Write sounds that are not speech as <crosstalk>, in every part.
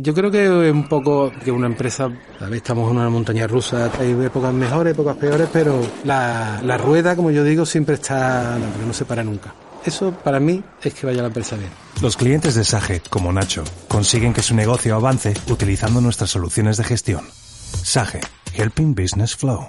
Yo creo que es un poco que una empresa, a ver, estamos en una montaña rusa, hay épocas mejores, épocas peores, pero la, la rueda, como yo digo, siempre está, no, no se para nunca. Eso para mí es que vaya la empresa bien. Los clientes de Sage, como Nacho, consiguen que su negocio avance utilizando nuestras soluciones de gestión. Sage, Helping Business Flow.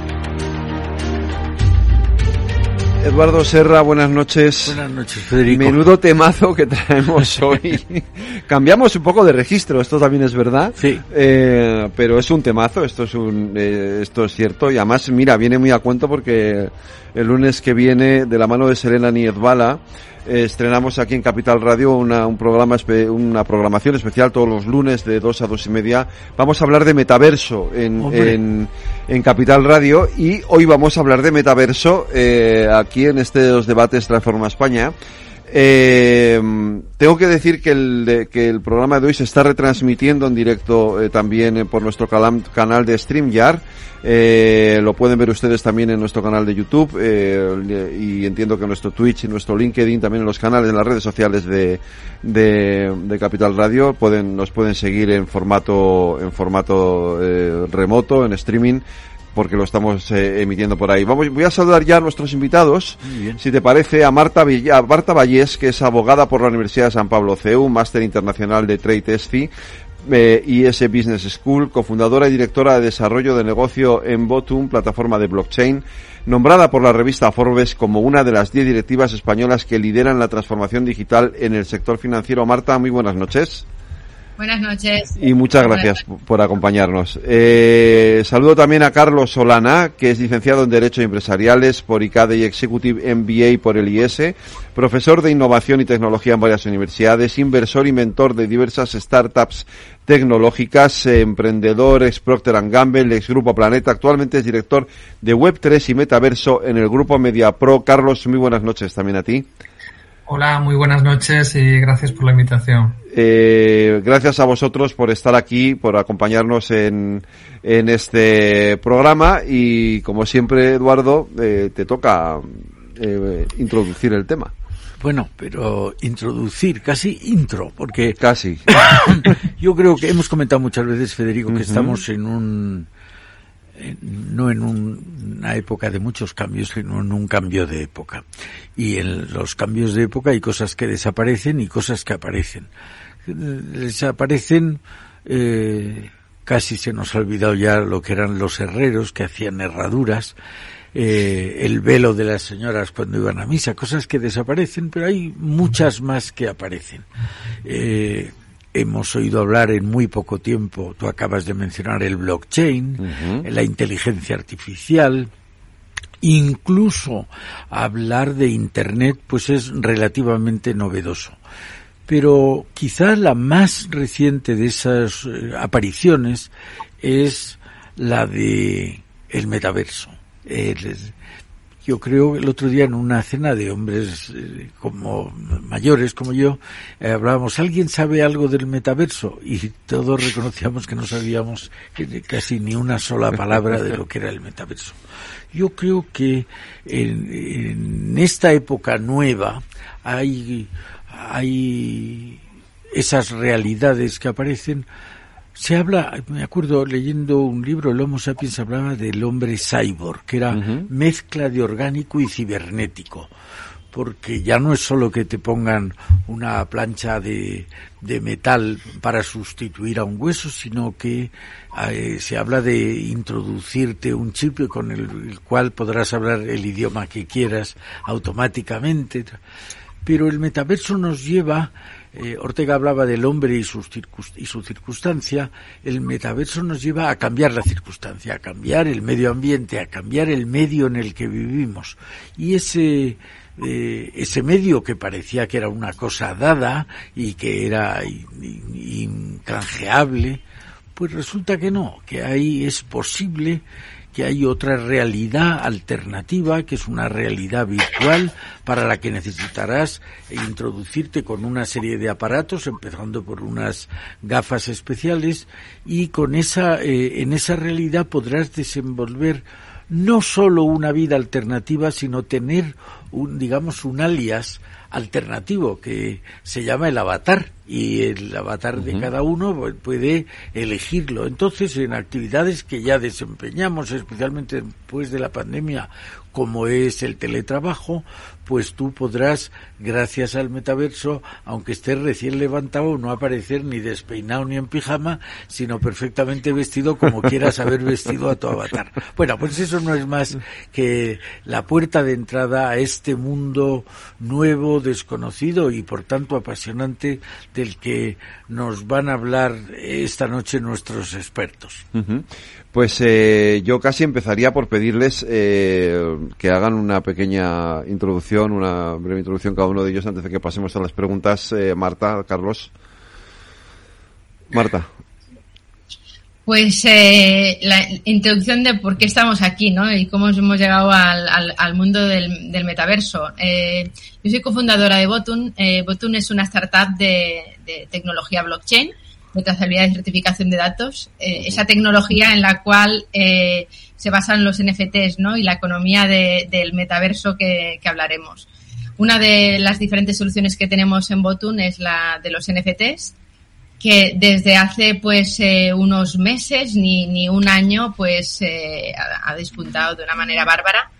Eduardo Serra, buenas noches. Buenas noches, Federico. Menudo temazo que traemos <laughs> hoy. Cambiamos un poco de registro, esto también es verdad. Sí. Eh, pero es un temazo, esto es un, eh, esto es cierto. Y además, mira, viene muy a cuento porque el lunes que viene, de la mano de Selena Niezbala, eh, estrenamos aquí en Capital Radio una, un programa, una programación especial todos los lunes de dos a dos y media. Vamos a hablar de metaverso en, en, en Capital Radio y hoy vamos a hablar de metaverso eh, aquí en este Los Debates Transforma España. Eh, tengo que decir que el, de- que el programa de hoy se está retransmitiendo en directo eh, también eh, por nuestro canal de StreamYard. Eh, lo pueden ver ustedes también en nuestro canal de YouTube y entiendo que nuestro Twitch y nuestro LinkedIn, también en los canales, en las redes sociales de, de, de Capital Radio, pueden, nos pueden seguir en formato, en formato remoto, en streaming porque lo estamos eh, emitiendo por ahí. Vamos, voy a saludar ya a nuestros invitados. Si te parece, a Marta, Vill- a Marta Vallés, que es abogada por la Universidad de San Pablo CEU, máster internacional de Trade ESFI, eh, IS Business School, cofundadora y directora de desarrollo de negocio en Botum, plataforma de blockchain, nombrada por la revista Forbes como una de las 10 directivas españolas que lideran la transformación digital en el sector financiero. Marta, muy buenas noches. Buenas noches. Y muchas gracias por acompañarnos. Eh, saludo también a Carlos Solana, que es licenciado en Derecho Empresariales por ICADE y Executive MBA por el IS, profesor de Innovación y Tecnología en varias universidades, inversor y mentor de diversas startups tecnológicas, eh, emprendedor, ex Procter Gamble, ex Grupo Planeta, actualmente es director de Web3 y Metaverso en el Grupo MediaPro. Carlos, muy buenas noches también a ti. Hola, muy buenas noches y gracias por la invitación. Eh, gracias a vosotros por estar aquí, por acompañarnos en, en este programa y como siempre, Eduardo, eh, te toca eh, introducir el tema. Bueno, pero introducir, casi intro, porque Casi. <coughs> yo creo que hhemos comentado muchas veces, Federico, que estamos en un no en un- una época de muchos cambios, sino en un cambio de época. Y en los cambios de época hay cosas que desaparecen y cosas que aparecen. Eh, Desaparecen, eh, casi se nos ha olvidado ya lo que eran los herreros que hacían herraduras, eh, el velo de las señoras cuando iban a misa, cosas que desaparecen, pero hay muchas más que aparecen. Eh, hemos oído hablar en muy poco tiempo, tú acabas de mencionar el blockchain, la inteligencia artificial, incluso hablar de Internet, pues es relativamente novedoso. Pero quizá la más reciente de esas eh, apariciones es la de el metaverso. El- yo creo que el otro día en una cena de hombres eh, como mayores como yo eh, hablábamos alguien sabe algo del metaverso y todos reconocíamos que no sabíamos casi ni una sola palabra de lo que era el metaverso. Yo creo que en, en esta época nueva hay hay esas realidades que aparecen se habla, me acuerdo leyendo un libro, el Homo sapiens hablaba del hombre cyborg, que era mezcla de orgánico y cibernético. Porque ya no es solo que te pongan una plancha de, de metal para sustituir a un hueso, sino que eh, se habla de introducirte un chip con el, el cual podrás hablar el idioma que quieras automáticamente. Pero el metaverso nos lleva eh, Ortega hablaba del hombre y, sus y su circunstancia, el metaverso nos lleva a cambiar la circunstancia, a cambiar el medio ambiente, a cambiar el medio en el que vivimos. Y ese eh, ese medio que parecía que era una cosa dada y que era incanjeable, pues resulta que no, que ahí es posible que hay otra realidad alternativa, que es una realidad virtual para la que necesitarás introducirte con una serie de aparatos, empezando por unas gafas especiales, y con esa, eh, en esa realidad podrás desenvolver no solo una vida alternativa, sino tener un, digamos, un alias alternativo que se llama el avatar y el avatar de cada uno puede elegirlo. Entonces, en actividades que ya desempeñamos, especialmente después de la pandemia, como es el teletrabajo, pues tú podrás, gracias al metaverso, aunque estés recién levantado, no aparecer ni despeinado ni en pijama, sino perfectamente vestido como quieras haber vestido a tu avatar. Bueno, pues eso no es más que la puerta de entrada a este mundo nuevo, desconocido y por tanto apasionante del que nos van a hablar esta noche nuestros expertos. Pues eh, yo casi empezaría por pedirles eh, que hagan una pequeña introducción, una breve introducción cada uno de ellos antes de que pasemos a las preguntas. Eh, Marta, Carlos. Marta. Pues eh, la introducción de por qué estamos aquí, ¿no? Y cómo hemos llegado al, al, mundo del, del metaverso. Eh, yo soy cofundadora de Botun. Eh, Botun es una startup de, tecnología blockchain de trazabilidad y certificación de datos, eh, esa tecnología en la cual eh, se basan los NFTs ¿no? y la economía de, del metaverso que, hablaremos. Una de las diferentes soluciones que tenemos en Botun es la de los NFTs, que desde hace pues eh, unos meses ni, ni un año pues eh, ha, ha despuntado de una manera bárbara.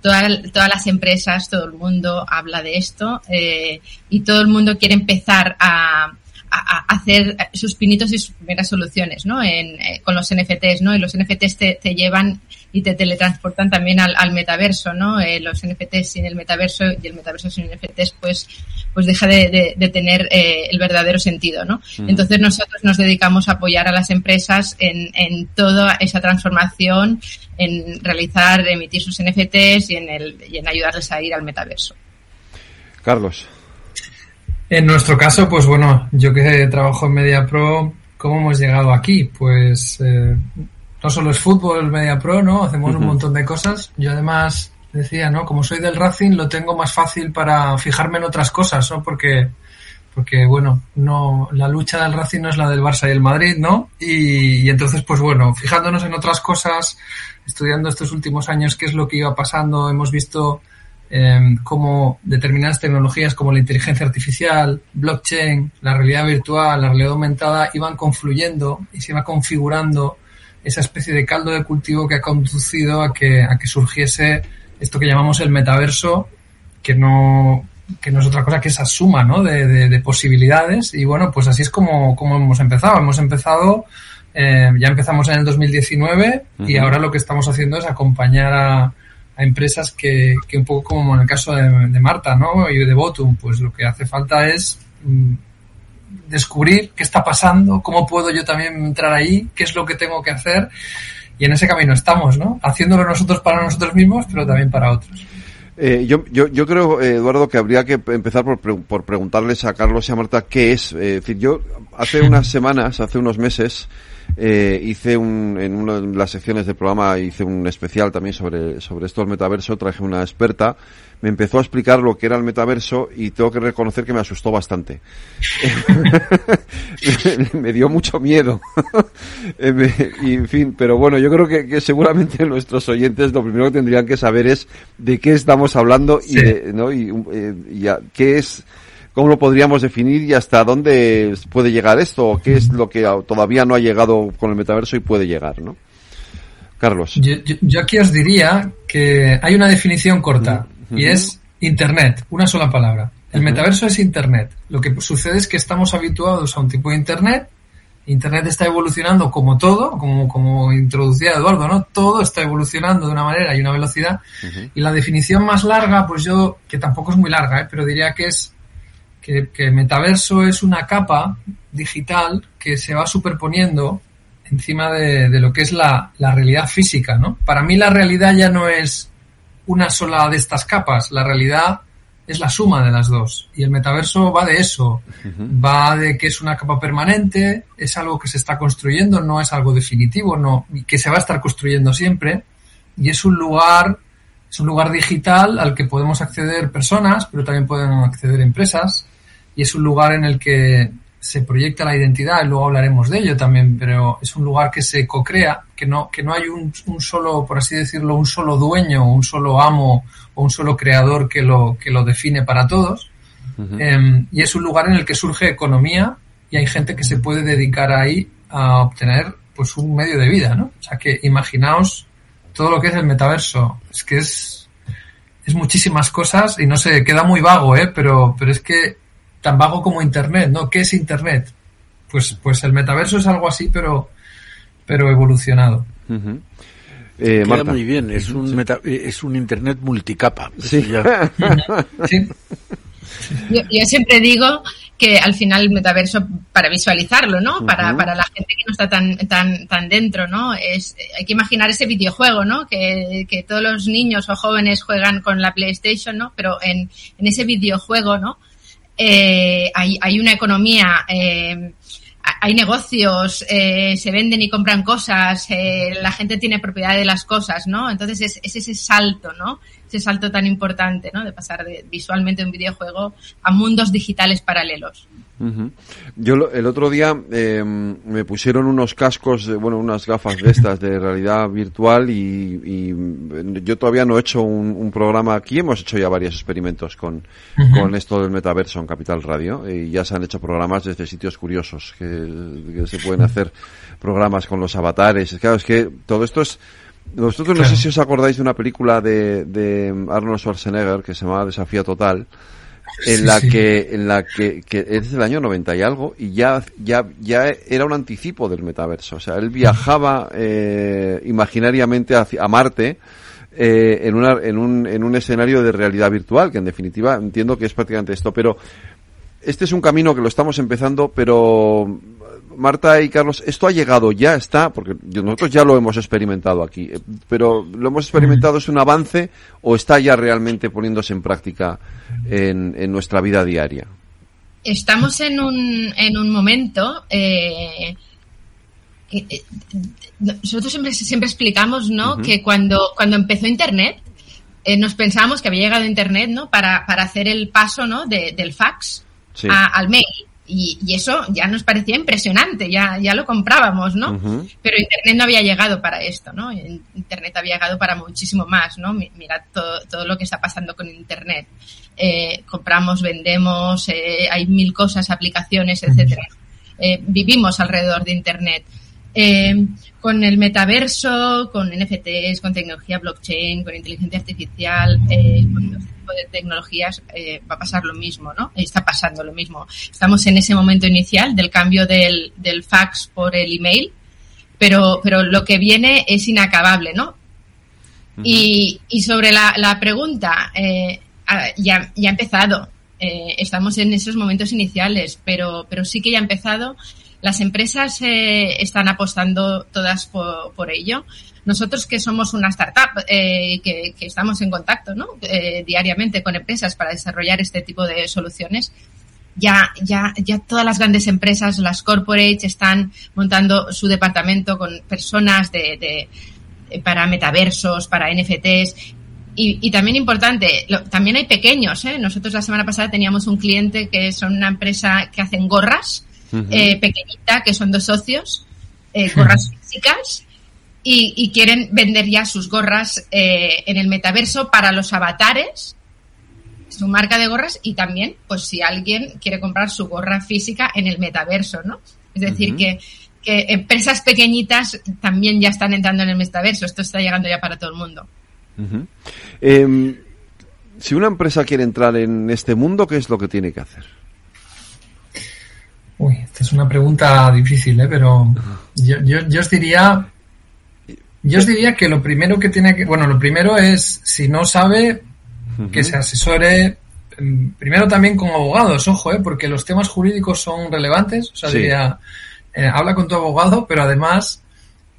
Toda, todas las empresas, todo el mundo habla de esto eh, y todo el mundo quiere empezar a, hacer sus pinitos y sus primeras soluciones, ¿no? En, eh, con los NFTs, ¿no? Y los NFTs te, te llevan y te teletransportan también al, al metaverso, ¿no? Eh, los NFTs sin el metaverso y el metaverso sin NFTs, pues, pues deja de, de, de tener eh, el verdadero sentido, ¿no? Mm. Entonces nosotros nos dedicamos a apoyar a las empresas en, en toda esa transformación, en realizar, emitir sus NFTs y en, el, y en ayudarles a ir al metaverso. Carlos. En nuestro caso, pues bueno, yo que trabajo en MediaPro, ¿cómo hemos llegado aquí? Pues eh, no solo es fútbol MediaPro, ¿no? Hacemos uh -huh. un montón de cosas. Yo además decía, ¿no? Como soy del Racing, lo tengo más fácil para fijarme en otras cosas, ¿no? Porque, porque bueno, no, la lucha del Racing no es la del Barça y el Madrid, ¿no? Y, y entonces, pues bueno, fijándonos en otras cosas, estudiando estos últimos años qué es lo que iba pasando, hemos visto eh, cómo determinadas tecnologías como la inteligencia artificial, blockchain, la realidad virtual, la realidad aumentada iban confluyendo y se iba configurando esa especie de caldo de cultivo que ha conducido a que, a que surgiese esto que llamamos el metaverso, que no, que no es otra cosa que esa suma ¿no? de, de, de posibilidades. Y bueno, pues así es como, como hemos empezado. Hemos empezado, eh, ya empezamos en el 2019 uh -huh. y ahora lo que estamos haciendo es acompañar a, a empresas que, que, un poco como en el caso de, de, Marta ¿no? y de Botum, pues lo que hace falta es mm, descubrir qué está pasando, cómo puedo yo también entrar ahí, qué es lo que tengo que hacer y en ese camino estamos, ¿no? Haciéndolo nosotros para nosotros mismos, pero también para otros. Eh, yo, yo, yo creo, eh, Eduardo, que habría que empezar por, pre por preguntarles a Carlos y a Marta qué es. Eh, es decir, yo hace unas semanas, hace unos meses, eh, hice un, en una de las secciones del programa hice un especial también sobre, sobre esto del metaverso, traje una experta, me empezó a explicar lo que era el metaverso y tengo que reconocer que me asustó bastante. <laughs> me dio mucho miedo. <laughs> y en fin, pero bueno, yo creo que, que, seguramente nuestros oyentes lo primero que tendrían que saber es de qué estamos hablando sí. y, de, ¿no? y, eh, y a, qué es ¿Cómo lo podríamos definir y hasta dónde puede llegar esto? ¿O qué es lo que todavía no ha llegado con el metaverso y puede llegar? ¿no? Carlos. Yo, yo, yo aquí os diría que hay una definición corta uh -huh. y es Internet, una sola palabra. El uh -huh. metaverso es Internet. Lo que sucede es que estamos habituados a un tipo de Internet. Internet está evolucionando como todo, como, como introducía Eduardo, ¿no? Todo está evolucionando de una manera y una velocidad. Uh -huh. Y la definición más larga, pues yo, que tampoco es muy larga, ¿eh? pero diría que es que, que metaverso es una capa digital que se va superponiendo encima de, de lo que es la, la, realidad física, ¿no? Para mí la realidad ya no es una sola de estas capas, la realidad es la suma de las dos. Y el metaverso va de eso. Va de que es una capa permanente, es algo que se está construyendo, no es algo definitivo, no, que se va a estar construyendo siempre. Y es un lugar, es un lugar digital al que podemos acceder personas, pero también pueden acceder empresas. Y es un lugar en el que se proyecta la identidad, y luego hablaremos de ello también, pero es un lugar que se co-crea, que no, que no hay un, un, solo, por así decirlo, un solo dueño, un solo amo o un solo creador que lo, que lo define para todos. eh, y es un lugar en el que surge economía y hay gente que se puede dedicar ahí a obtener pues un medio de vida, ¿no? O sea que imaginaos todo lo que es el metaverso. Es que es, es muchísimas cosas y no sé, queda muy vago, ¿eh? Pero, pero es que tan vago como Internet, ¿no? ¿Qué es Internet? Pues, pues el metaverso es algo así, pero, pero evolucionado. Uh -huh. eh, Queda Marta. muy bien, es un, meta, es un Internet multicapa. Sí. Ya... <laughs> sí. Yo, yo, siempre digo que al final el metaverso, para visualizarlo, ¿no? Para, uh -huh. para la gente que no está tan, tan, tan dentro, ¿no? Es, hay que imaginar ese videojuego, ¿no? Que, que todos los niños o jóvenes juegan con la PlayStation, ¿no? Pero en, en ese videojuego, ¿no? Eh, hay, hay, una economía, eh, hay negocios, eh, se venden y compran cosas, eh, la gente tiene propiedad de las cosas, ¿no? Entonces es, es, ese salto, ¿no? Ese salto tan importante, ¿no? De pasar de, visualmente un videojuego a mundos digitales paralelos. Uh -huh. Yo lo, el otro día eh, me pusieron unos cascos, bueno, unas gafas de estas de realidad virtual y, y yo todavía no he hecho un, un, programa aquí, hemos hecho ya varios experimentos con, uh -huh. con esto del metaverso en Capital Radio y ya se han hecho programas desde sitios curiosos que, que se pueden hacer programas con los avatares. Claro, es que todo esto es vosotros claro. no sé si os acordáis de una película de, de Arnold Schwarzenegger que se llamaba Desafío Total en la sí. que en la que, que, es del año 90 y algo y ya ya ya era un anticipo del metaverso o sea él viajaba eh, imaginariamente hacia, a Marte eh, en una en un en un escenario de realidad virtual que en definitiva entiendo que es prácticamente esto pero este es un camino que lo estamos empezando pero Marta y Carlos, esto ha llegado, ya está, porque nosotros ya lo hemos experimentado aquí, pero lo hemos experimentado, es un avance o está ya realmente poniéndose en práctica en, en nuestra vida diaria? Estamos en un, en un momento, eh, eh, nosotros siempre, siempre explicamos, ¿no? Uh -huh. Que cuando, cuando empezó Internet, eh, nos pensábamos que había llegado Internet, ¿no? Para, para hacer el paso, ¿no? De, del fax sí. a, al mail y, y, eso ya nos parecía impresionante, ya, ya lo comprábamos, ¿no? Uh -huh. Pero Internet no había llegado para esto, ¿no? Internet había llegado para muchísimo más, ¿no? Mirad todo, todo lo que está pasando con Internet. Eh, compramos, vendemos, eh, hay mil cosas, aplicaciones, etcétera. Eh, vivimos alrededor de Internet. Eh, con el metaverso, con NFTs, con tecnología blockchain, con inteligencia artificial, eh, con los tipos de tecnologías eh, va a pasar lo mismo, ¿no? Está pasando lo mismo. Estamos en ese momento inicial del cambio del, del fax por el email, pero, pero lo que viene es inacabable, ¿no? Uh -huh. y, y, sobre la, la pregunta, eh, ya, ya ha empezado. Eh, estamos en esos momentos iniciales, pero, pero sí que ya ha empezado las empresas eh, están apostando todas por, por, ello. Nosotros que somos una startup, eh, que, que, estamos en contacto ¿no? eh, diariamente con empresas para desarrollar este tipo de soluciones, ya, ya, ya todas las grandes empresas, las corporates, están montando su departamento con personas de, de para metaversos, para NFTs. Y, y también importante, lo, también hay pequeños. ¿eh? Nosotros la semana pasada teníamos un cliente que son una empresa que hacen gorras Uh -huh. eh, pequeñita, que son dos socios, eh, gorras físicas, y, y, quieren vender ya sus gorras eh, en el metaverso para los avatares, su marca de gorras, y también, pues si alguien quiere comprar su gorra física en el metaverso, ¿no? Es decir, uh -huh. que, que empresas pequeñitas también ya están entrando en el metaverso, esto está llegando ya para todo el mundo. Uh -huh. eh, si una empresa quiere entrar en este mundo, ¿qué es lo que tiene que hacer? Uy, esta es una pregunta difícil, ¿eh? pero yo, yo, yo, os diría, yo os diría que lo primero que tiene que, bueno, lo primero es, si no sabe, que se asesore, primero también con abogados, ojo, ¿eh? porque los temas jurídicos son relevantes, o sea, sí. diría, eh, habla con tu abogado, pero además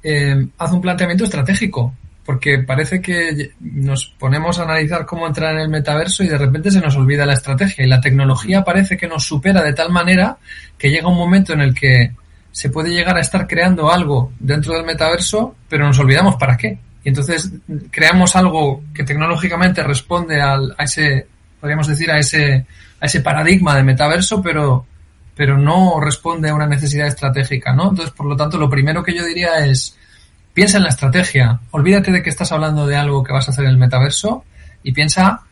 eh, haz un planteamiento estratégico, porque parece que nos ponemos a analizar cómo entrar en el metaverso y de repente se nos olvida la estrategia y la tecnología parece que nos supera de tal manera que llega un momento en el que se puede llegar a estar creando algo dentro del metaverso, pero nos olvidamos para qué. Y entonces creamos algo que tecnológicamente responde al, a ese, podríamos decir, a ese, a ese paradigma de metaverso, pero, pero no responde a una necesidad estratégica, ¿no? Entonces, por lo tanto, lo primero que yo diría es, piensa en la estrategia, olvídate de que estás hablando de algo que vas a hacer en el metaverso y piensa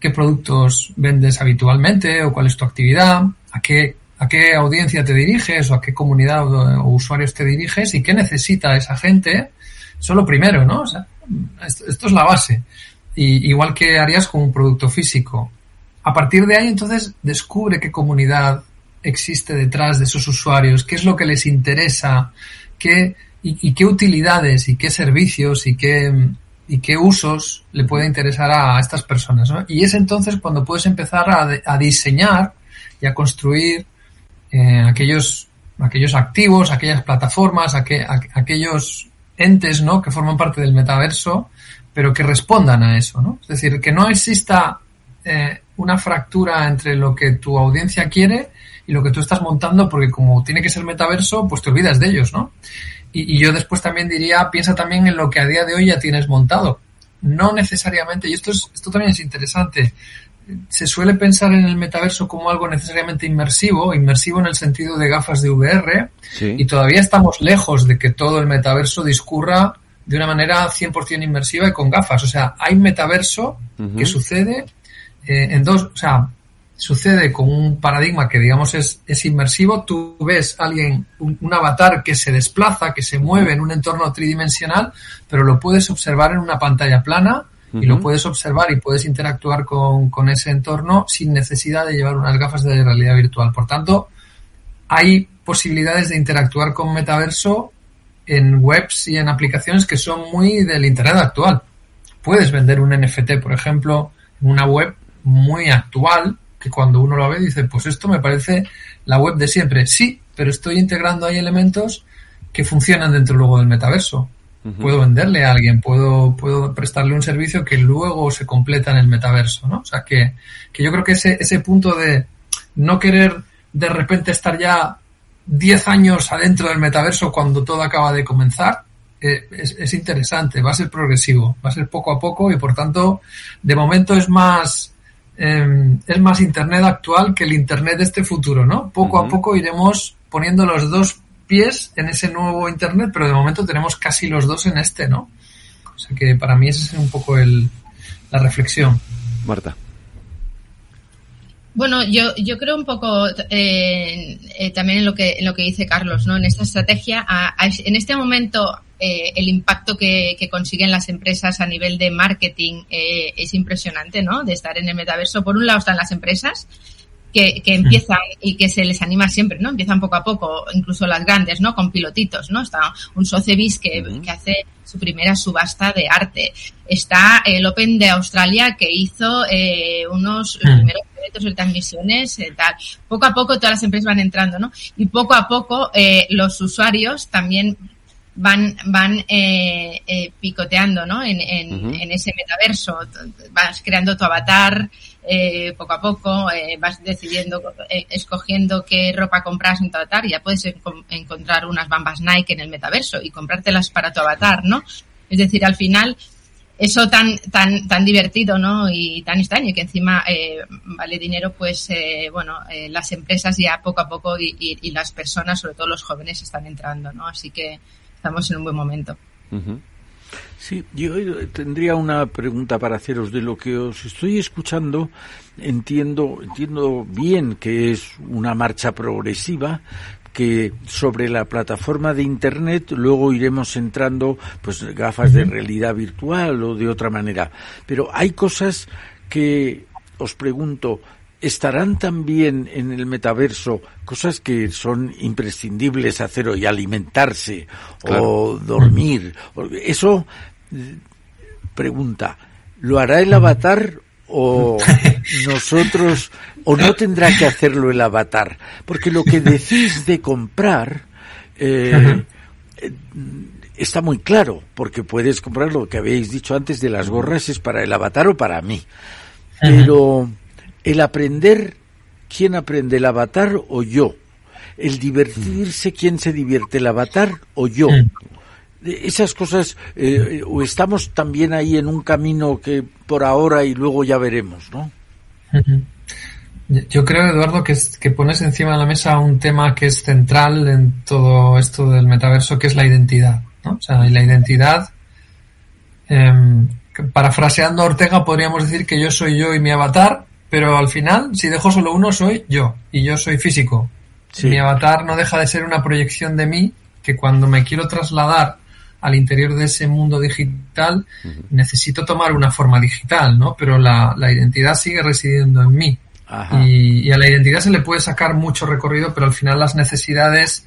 qué productos vendes habitualmente o cuál es tu actividad, a qué, a qué audiencia te diriges o a qué comunidad o, usuarios te diriges y qué necesita esa gente. Eso es lo primero, ¿no? O sea, esto, es la base. Y, igual que harías con un producto físico. A partir de ahí, entonces, descubre qué comunidad existe detrás de esos usuarios, qué es lo que les interesa, qué, y, qué utilidades y qué servicios y qué, y qué usos le puede interesar a, estas personas. Y es entonces cuando puedes empezar a, diseñar y a construir eh, aquellos, aquellos activos, aquellas plataformas, aquellos entes ¿no? que forman parte del metaverso, pero que respondan a eso. ¿no? Es decir, que no exista eh, una fractura entre lo que tu audiencia quiere y lo que tú estás montando, porque como tiene que ser metaverso, pues te olvidas de ellos, ¿no? Y, yo después también diría, piensa también en lo que a día de hoy ya tienes montado. No necesariamente, y esto, es, esto también es interesante, se suele pensar en el metaverso como algo necesariamente inmersivo, inmersivo en el sentido de gafas de VR, y todavía estamos lejos de que todo el metaverso discurra de una manera 100% inmersiva y con gafas. O sea, hay metaverso que sucede eh, en dos, o sea, sucede con un paradigma que digamos es, es inmersivo, tú ves a alguien, un, avatar que se desplaza, que se mueve en un entorno tridimensional, pero lo puedes observar en una pantalla plana y lo puedes observar y puedes interactuar con, con, ese entorno sin necesidad de llevar unas gafas de realidad virtual. Por tanto, hay posibilidades de interactuar con metaverso en webs y en aplicaciones que son muy del Internet actual. Puedes vender un NFT, por ejemplo, en una web muy actual, que cuando uno lo ve dice, pues esto me parece la web de siempre. Sí, pero estoy integrando ahí elementos que funcionan dentro luego del metaverso. Puedo venderle a alguien, puedo, puedo prestarle un servicio que luego se completa en el metaverso, ¿no? O sea que, que yo creo que ese, ese punto de no querer de repente estar ya 10 años adentro del metaverso cuando todo acaba de comenzar, eh, es, es, interesante, va a ser progresivo, va a ser poco a poco y por tanto, de momento es más, Em, es más Internet actual que el Internet de este futuro, ¿no? Poco a poco iremos poniendo los dos pies en ese nuevo Internet, pero de momento tenemos casi los dos en este, ¿no? O sea que para mí esa es un poco el, la reflexión. Marta. Bueno, yo, yo creo un poco eh, eh, también en lo que en lo que dice Carlos, ¿no? En esta estrategia, en este momento eh, el impacto que, consiguen las empresas a nivel de marketing eh, es impresionante, ¿no? De estar en el metaverso. Por un lado están las empresas que, que empiezan y que se les anima siempre, ¿no? Empiezan poco a poco, incluso las grandes, ¿no? Con pilotitos, ¿no? Está un Sotheby's que, que hace su primera subasta de arte. Está el Open de Australia que hizo eh, unos primeros eventos transmisiones, eh, tal. Poco a poco todas las empresas van entrando, ¿no? Y poco a poco eh, los usuarios también van, van eh, eh, picoteando ¿no? en, en, en, ese metaverso. Vas creando tu avatar eh, poco a poco, vas decidiendo, escogiendo qué ropa compras en tu avatar ya puedes encontrar unas bambas Nike en el metaverso y comprártelas para tu avatar, ¿no? Es decir, al final, eso tan, tan, tan divertido, ¿no? Y tan extraño que encima eh, vale dinero, pues, eh, bueno, eh, las empresas ya poco a poco y, y, y, las personas, sobre todo los jóvenes, están entrando, ¿no? Así que, estamos en un buen momento. Sí, yo tendría una pregunta para haceros de lo que os estoy escuchando. Entiendo, entiendo bien que es una marcha progresiva, que sobre la plataforma de internet luego iremos entrando pues gafas de realidad virtual o de otra manera. Pero hay cosas que os pregunto, estarán también en el metaverso cosas que son imprescindibles hacer hoy, alimentarse o dormir. Eso, pregunta, ¿lo hará el avatar o <laughs> nosotros, o no tendrá que hacerlo el avatar? Porque lo que decís de comprar, eh, está muy claro, porque puedes comprar lo que habéis dicho antes de las gorras, es para el avatar o para mí. Pero el aprender, ¿quién aprende, el avatar o yo? El divertirse, ¿quién se divierte, el avatar o yo? Esas cosas, eh, o estamos también ahí en un camino que por ahora y luego ya veremos, ¿no? Yo creo, Eduardo, que, que pones encima de la mesa un tema que es central en todo esto del metaverso, que es la identidad. ¿no? O sea, y la identidad, eh, parafraseando a Ortega, podríamos decir que yo soy yo y mi avatar, pero al final, si dejo solo uno, soy yo, y yo soy físico. Mi avatar no deja de ser una proyección de mí que cuando me quiero trasladar al interior de ese mundo digital, necesito tomar una forma digital, ¿no? Pero la, la identidad sigue residiendo en mí. Y, a la identidad se le puede sacar mucho recorrido, pero al final las necesidades,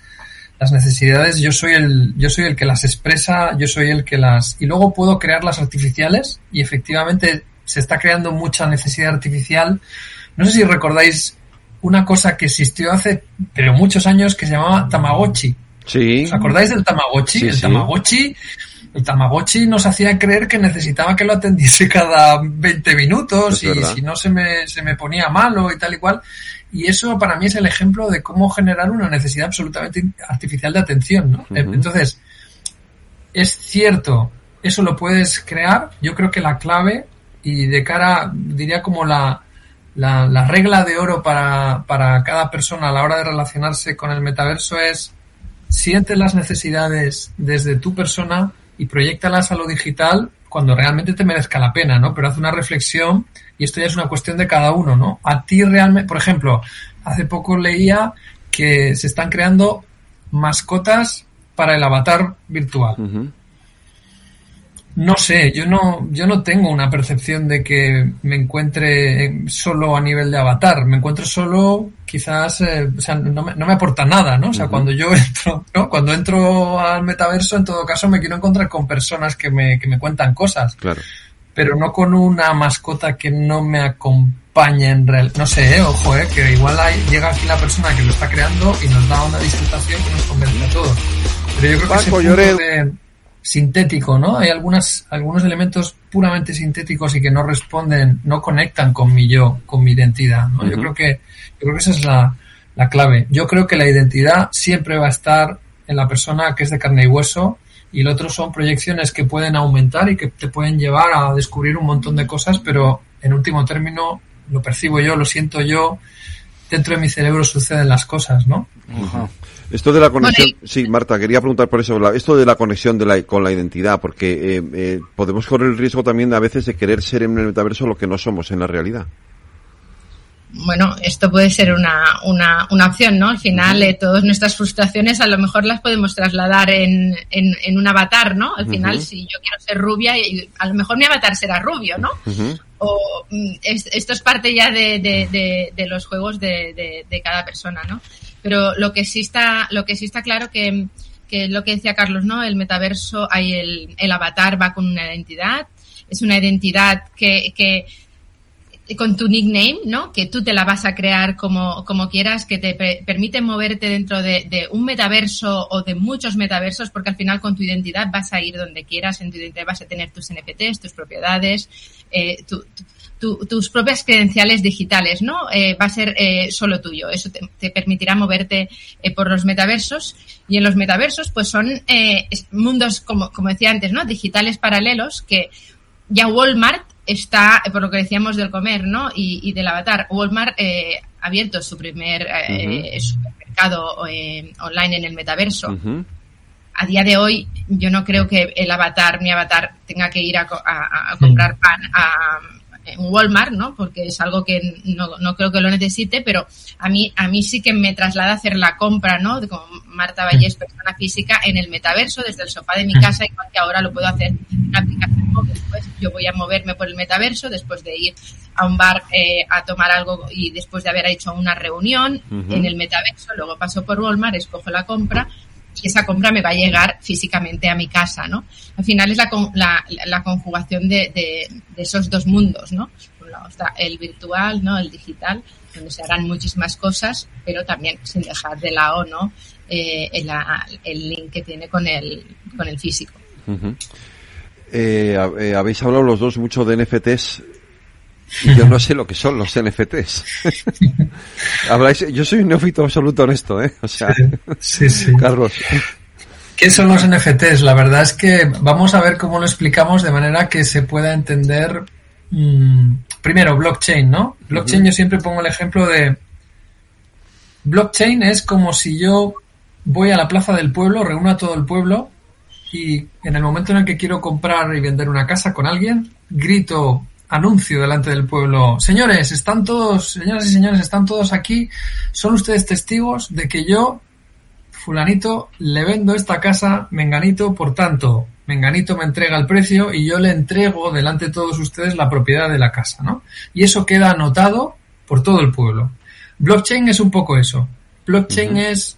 las necesidades, yo soy el, yo soy el que las expresa, yo soy el que las, y luego puedo crear las artificiales y efectivamente se está creando mucha necesidad artificial. No sé si recordáis una cosa que existió hace, pero muchos años que se llamaba Tamagotchi. Sí. ¿Os acordáis del Tamagotchi? el Tamagotchi el Tamagotchi nos hacía creer que necesitaba que lo atendiese cada 20 minutos y si no se me, se me ponía malo y tal y cual. Y eso para mí es el ejemplo de cómo generar una necesidad absolutamente artificial de atención, ¿no? Entonces, es cierto, eso lo puedes crear. Yo creo que la clave y de cara, diría como la, la, la regla de oro para, para cada persona a la hora de relacionarse con el metaverso es siente las necesidades desde tu persona, y proyectalas a lo digital cuando realmente te merezca la pena, ¿no? Pero haz una reflexión y esto ya es una cuestión de cada uno, ¿no? A ti realmente, por ejemplo, hace poco leía que se están creando mascotas para el avatar virtual. No sé, yo no, yo no tengo una percepción de que me encuentre solo a nivel de avatar. Me encuentro solo, quizás, eh, o sea, no me, no me, aporta nada, ¿no? O sea, cuando yo <laughs> entro, ¿no? Cuando entro al metaverso, en todo caso, me quiero encontrar con personas que me, que me cuentan cosas. Claro. Pero no con una mascota que no me acompañe en real. No sé, ¿eh? ojo, eh, que igual hay, llega aquí la persona que lo está creando y nos da una disfrutación que nos convence a todos. Pero yo creo que ese sintético, ¿no? Hay algunas, algunos elementos puramente sintéticos y que no responden, no conectan con mi yo, con mi identidad, ¿no? Yo creo que, yo creo que esa es la, la clave. Yo creo que la identidad siempre va a estar en la persona que es de carne y hueso y el otro son proyecciones que pueden aumentar y que te pueden llevar a descubrir un montón de cosas, pero en último término lo percibo yo, lo siento yo, dentro de mi cerebro suceden las cosas, ¿no? Esto de la conexión, sí, Marta, quería preguntar por eso, esto de la conexión de la, con la identidad, porque eh, eh, podemos correr el riesgo también a veces de querer ser en el metaverso lo que no somos en la realidad. Bueno, esto puede ser una, una, una opción, ¿no? Al final, eh, todas nuestras frustraciones a lo mejor las podemos trasladar en, en, en un avatar, ¿no? Al final, si yo quiero ser rubia, y a lo mejor mi avatar será rubio, ¿no? O mm, esto es parte ya de, de, de, de los juegos de, de, cada persona, ¿no? Pero lo que sí está, lo que sí está claro que, que lo que decía Carlos, ¿no? El metaverso, hay el, el avatar va con una identidad, es una identidad que, que con tu nickname, ¿no? Que tú te la vas a crear como, como quieras, que te permite moverte dentro de, de, un metaverso o de muchos metaversos, porque al final con tu identidad vas a ir donde quieras, en tu identidad vas a tener tus NFTs, tus propiedades, eh, tu, tus propias credenciales digitales, ¿no? Eh, va a ser eh, solo tuyo. Eso te, te permitirá moverte eh, por los metaversos. Y en los metaversos, pues son eh, mundos, como, como decía antes, ¿no? Digitales paralelos que ya Walmart está, por lo que decíamos del comer, ¿no? Y, y del avatar. Walmart ha abierto su primer uh -huh. supermercado online en el metaverso. Uh -huh. A día de hoy, yo no creo que el avatar, mi avatar, tenga que ir a, a, a comprar pan a, en Walmart, ¿no? Porque es algo que no, no, creo que lo necesite, pero a mí, a mí sí que me traslada a hacer la compra, ¿no? Como Marta Vallés, persona física, en el metaverso, desde el sofá de mi casa, igual que ahora lo puedo hacer en una aplicación móvil. Pues yo voy a moverme por el metaverso después de ir a un bar eh, a tomar algo y después de haber hecho una reunión uh -huh. en el metaverso, luego paso por Walmart, escojo la compra esa compra me va a llegar físicamente a mi casa, ¿no? Al final es la, la, la conjugación de, de, de, esos dos mundos, ¿no? El virtual, ¿no? El digital, donde se harán muchísimas cosas, pero también sin dejar de lado, ¿no? Eh, el, el, link que tiene con el, con el físico. Eh, eh, habéis hablado los dos mucho de NFTs y yo no sé lo que son los NFTs. <laughs> Habláis, yo soy un neófito absoluto en esto, ¿eh? O sea, sí, sí, Carlos. ¿Qué son los NFTs? La verdad es que vamos a ver cómo lo explicamos de manera que se pueda entender. Mm, primero, blockchain, ¿no? Blockchain, yo siempre pongo el ejemplo de. Blockchain es como si yo voy a la plaza del pueblo, reúno a todo el pueblo y en el momento en el que quiero comprar y vender una casa con alguien, grito anuncio delante del pueblo. Señores, están todos, señoras y señores, están todos aquí. Son ustedes testigos de que yo, fulanito, le vendo esta casa, menganito, por tanto, menganito me entrega el precio y yo le entrego delante de todos ustedes la propiedad de la casa, ¿no? Y eso queda anotado por todo el pueblo. Blockchain es un poco eso. Blockchain es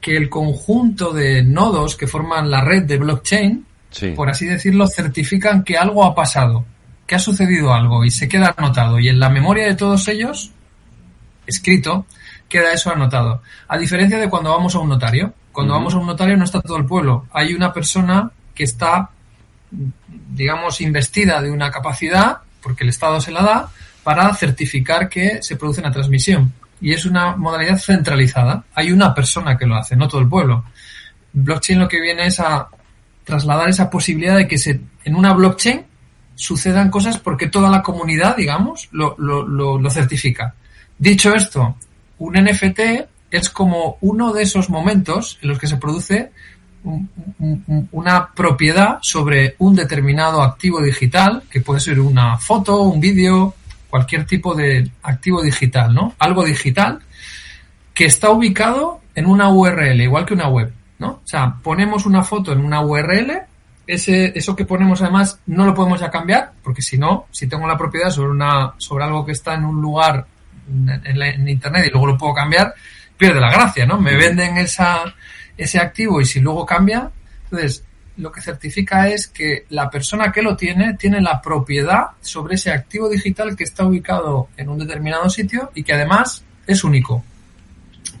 que el conjunto de nodos que forman la red de blockchain, por así decirlo, certifican que algo ha pasado que ha sucedido algo y se queda anotado y en la memoria de todos ellos, escrito, queda eso anotado. A diferencia de cuando vamos a un notario. Cuando vamos a un notario no está todo el pueblo. Hay una persona que está, digamos, investida de una capacidad, porque el Estado se la da, para certificar que se produce una transmisión. Y es una modalidad centralizada. Hay una persona que lo hace, no todo el pueblo. Blockchain lo que viene es a trasladar esa posibilidad de que se, en una blockchain sucedan cosas porque toda la comunidad, digamos, lo, lo, certifica. Dicho esto, un NFT es como uno de esos momentos en los que se produce una propiedad sobre un determinado activo digital, que puede ser una foto, un vídeo, cualquier tipo de activo digital, ¿no? Algo digital que está ubicado en una URL, igual que una web, ¿no? O sea, ponemos una foto en una URL ese, eso que ponemos además no lo podemos ya cambiar, porque si no, si tengo la propiedad sobre una, sobre algo que está en un lugar en, internet y luego lo puedo cambiar, pierde la gracia, ¿no? Me venden esa, ese activo y si luego cambia, entonces lo que certifica es que la persona que lo tiene tiene la propiedad sobre ese activo digital que está ubicado en un determinado sitio y que además es único.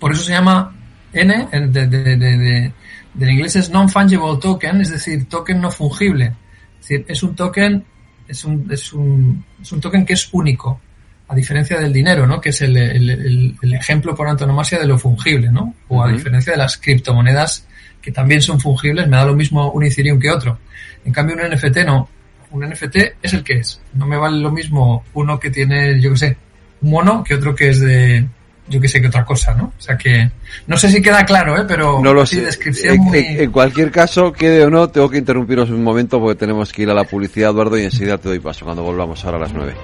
Por eso se llama N de, de, de, del inglés es non-fungible token, es decir, token no fungible. Es decir, es un token, es un, es un, es un token que es único, a diferencia del dinero, ¿no? Que es el, el, el, ejemplo por antonomasia de lo fungible, ¿no? O a diferencia de las criptomonedas que también son fungibles, me da lo mismo un Ethereum que otro. En cambio, un NFT no. Un NFT es el que es. No me vale lo mismo uno que tiene, yo qué sé, un mono que otro que es de, yo que sé que otra cosa, ¿no? O sea que no sé si queda claro, ¿eh? Pero no lo sé. Descripción en, cualquier caso, quede o no, tengo que interrumpiros un momento porque tenemos que ir a la publicidad, Eduardo, y enseguida te doy paso cuando volvamos ahora a las nueve.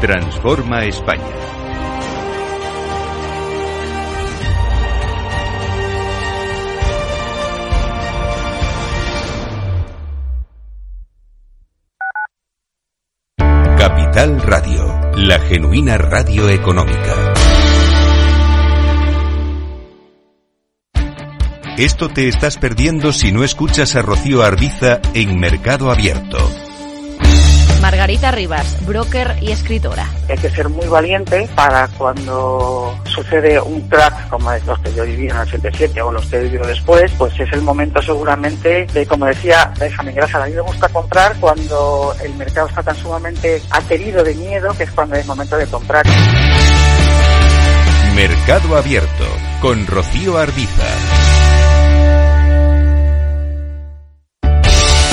Transforma España. Radio, la genuina radio económica. Esto te estás perdiendo si no escuchas a Rocío Arbiza en Mercado Abierto. Margarita Rivas, broker y escritora. Hay que ser muy valiente para cuando sucede un crack como los que yo viví en el 87 o los que he vivido después, pues es el momento seguramente de, como decía déjame Grasa, a mí me gusta comprar cuando el mercado está tan sumamente aterido de miedo que es cuando es el momento de comprar. Mercado Abierto con Rocío Arbiza.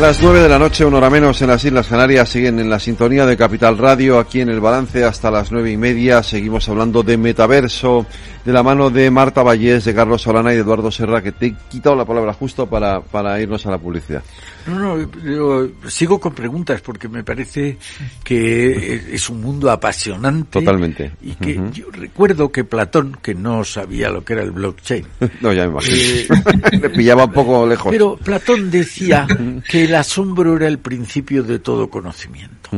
Las nueve de la noche, una hora menos en las Islas Canarias, siguen en la sintonía de Capital Radio, aquí en el balance hasta las nueve y media. Seguimos hablando de metaverso, de la mano de Marta Vallés, de Carlos Solana y de Eduardo Serra, que te he quitado la palabra justo para, para irnos a la publicidad. No, no, yo sigo con preguntas porque me parece que es un mundo apasionante. Totalmente. Y que yo recuerdo que Platón, que no sabía lo que era el blockchain. <laughs> no, ya me imagino. Eh, <laughs> Le pillaba un poco lejos. Pero Platón decía que el asombro era el principio de todo conocimiento.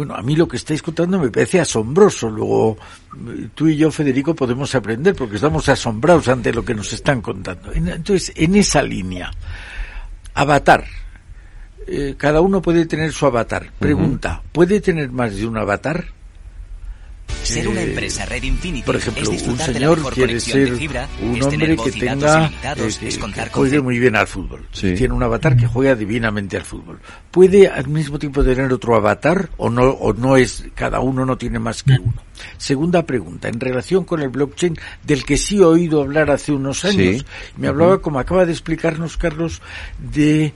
Bueno, a mí lo que estáis contando me parece asombroso. Luego, tú y yo, Federico, podemos aprender porque estamos asombrados ante lo que nos están contando. Entonces, en esa línea, avatar, eh, cada uno puede tener su avatar. Pregunta, ¿puede tener más de un avatar? Ser una empresa Red Infinity por ejemplo, un señor quiere ser un hombre que tenga eh, que, juegue muy bien al fútbol. Tiene un avatar que juega divinamente al fútbol. ¿Puede al mismo tiempo tener otro avatar o no o no es cada uno no tiene más que uno? Segunda pregunta, en relación con el blockchain del que sí he oído hablar hace unos años, me hablaba como acaba de explicarnos Carlos de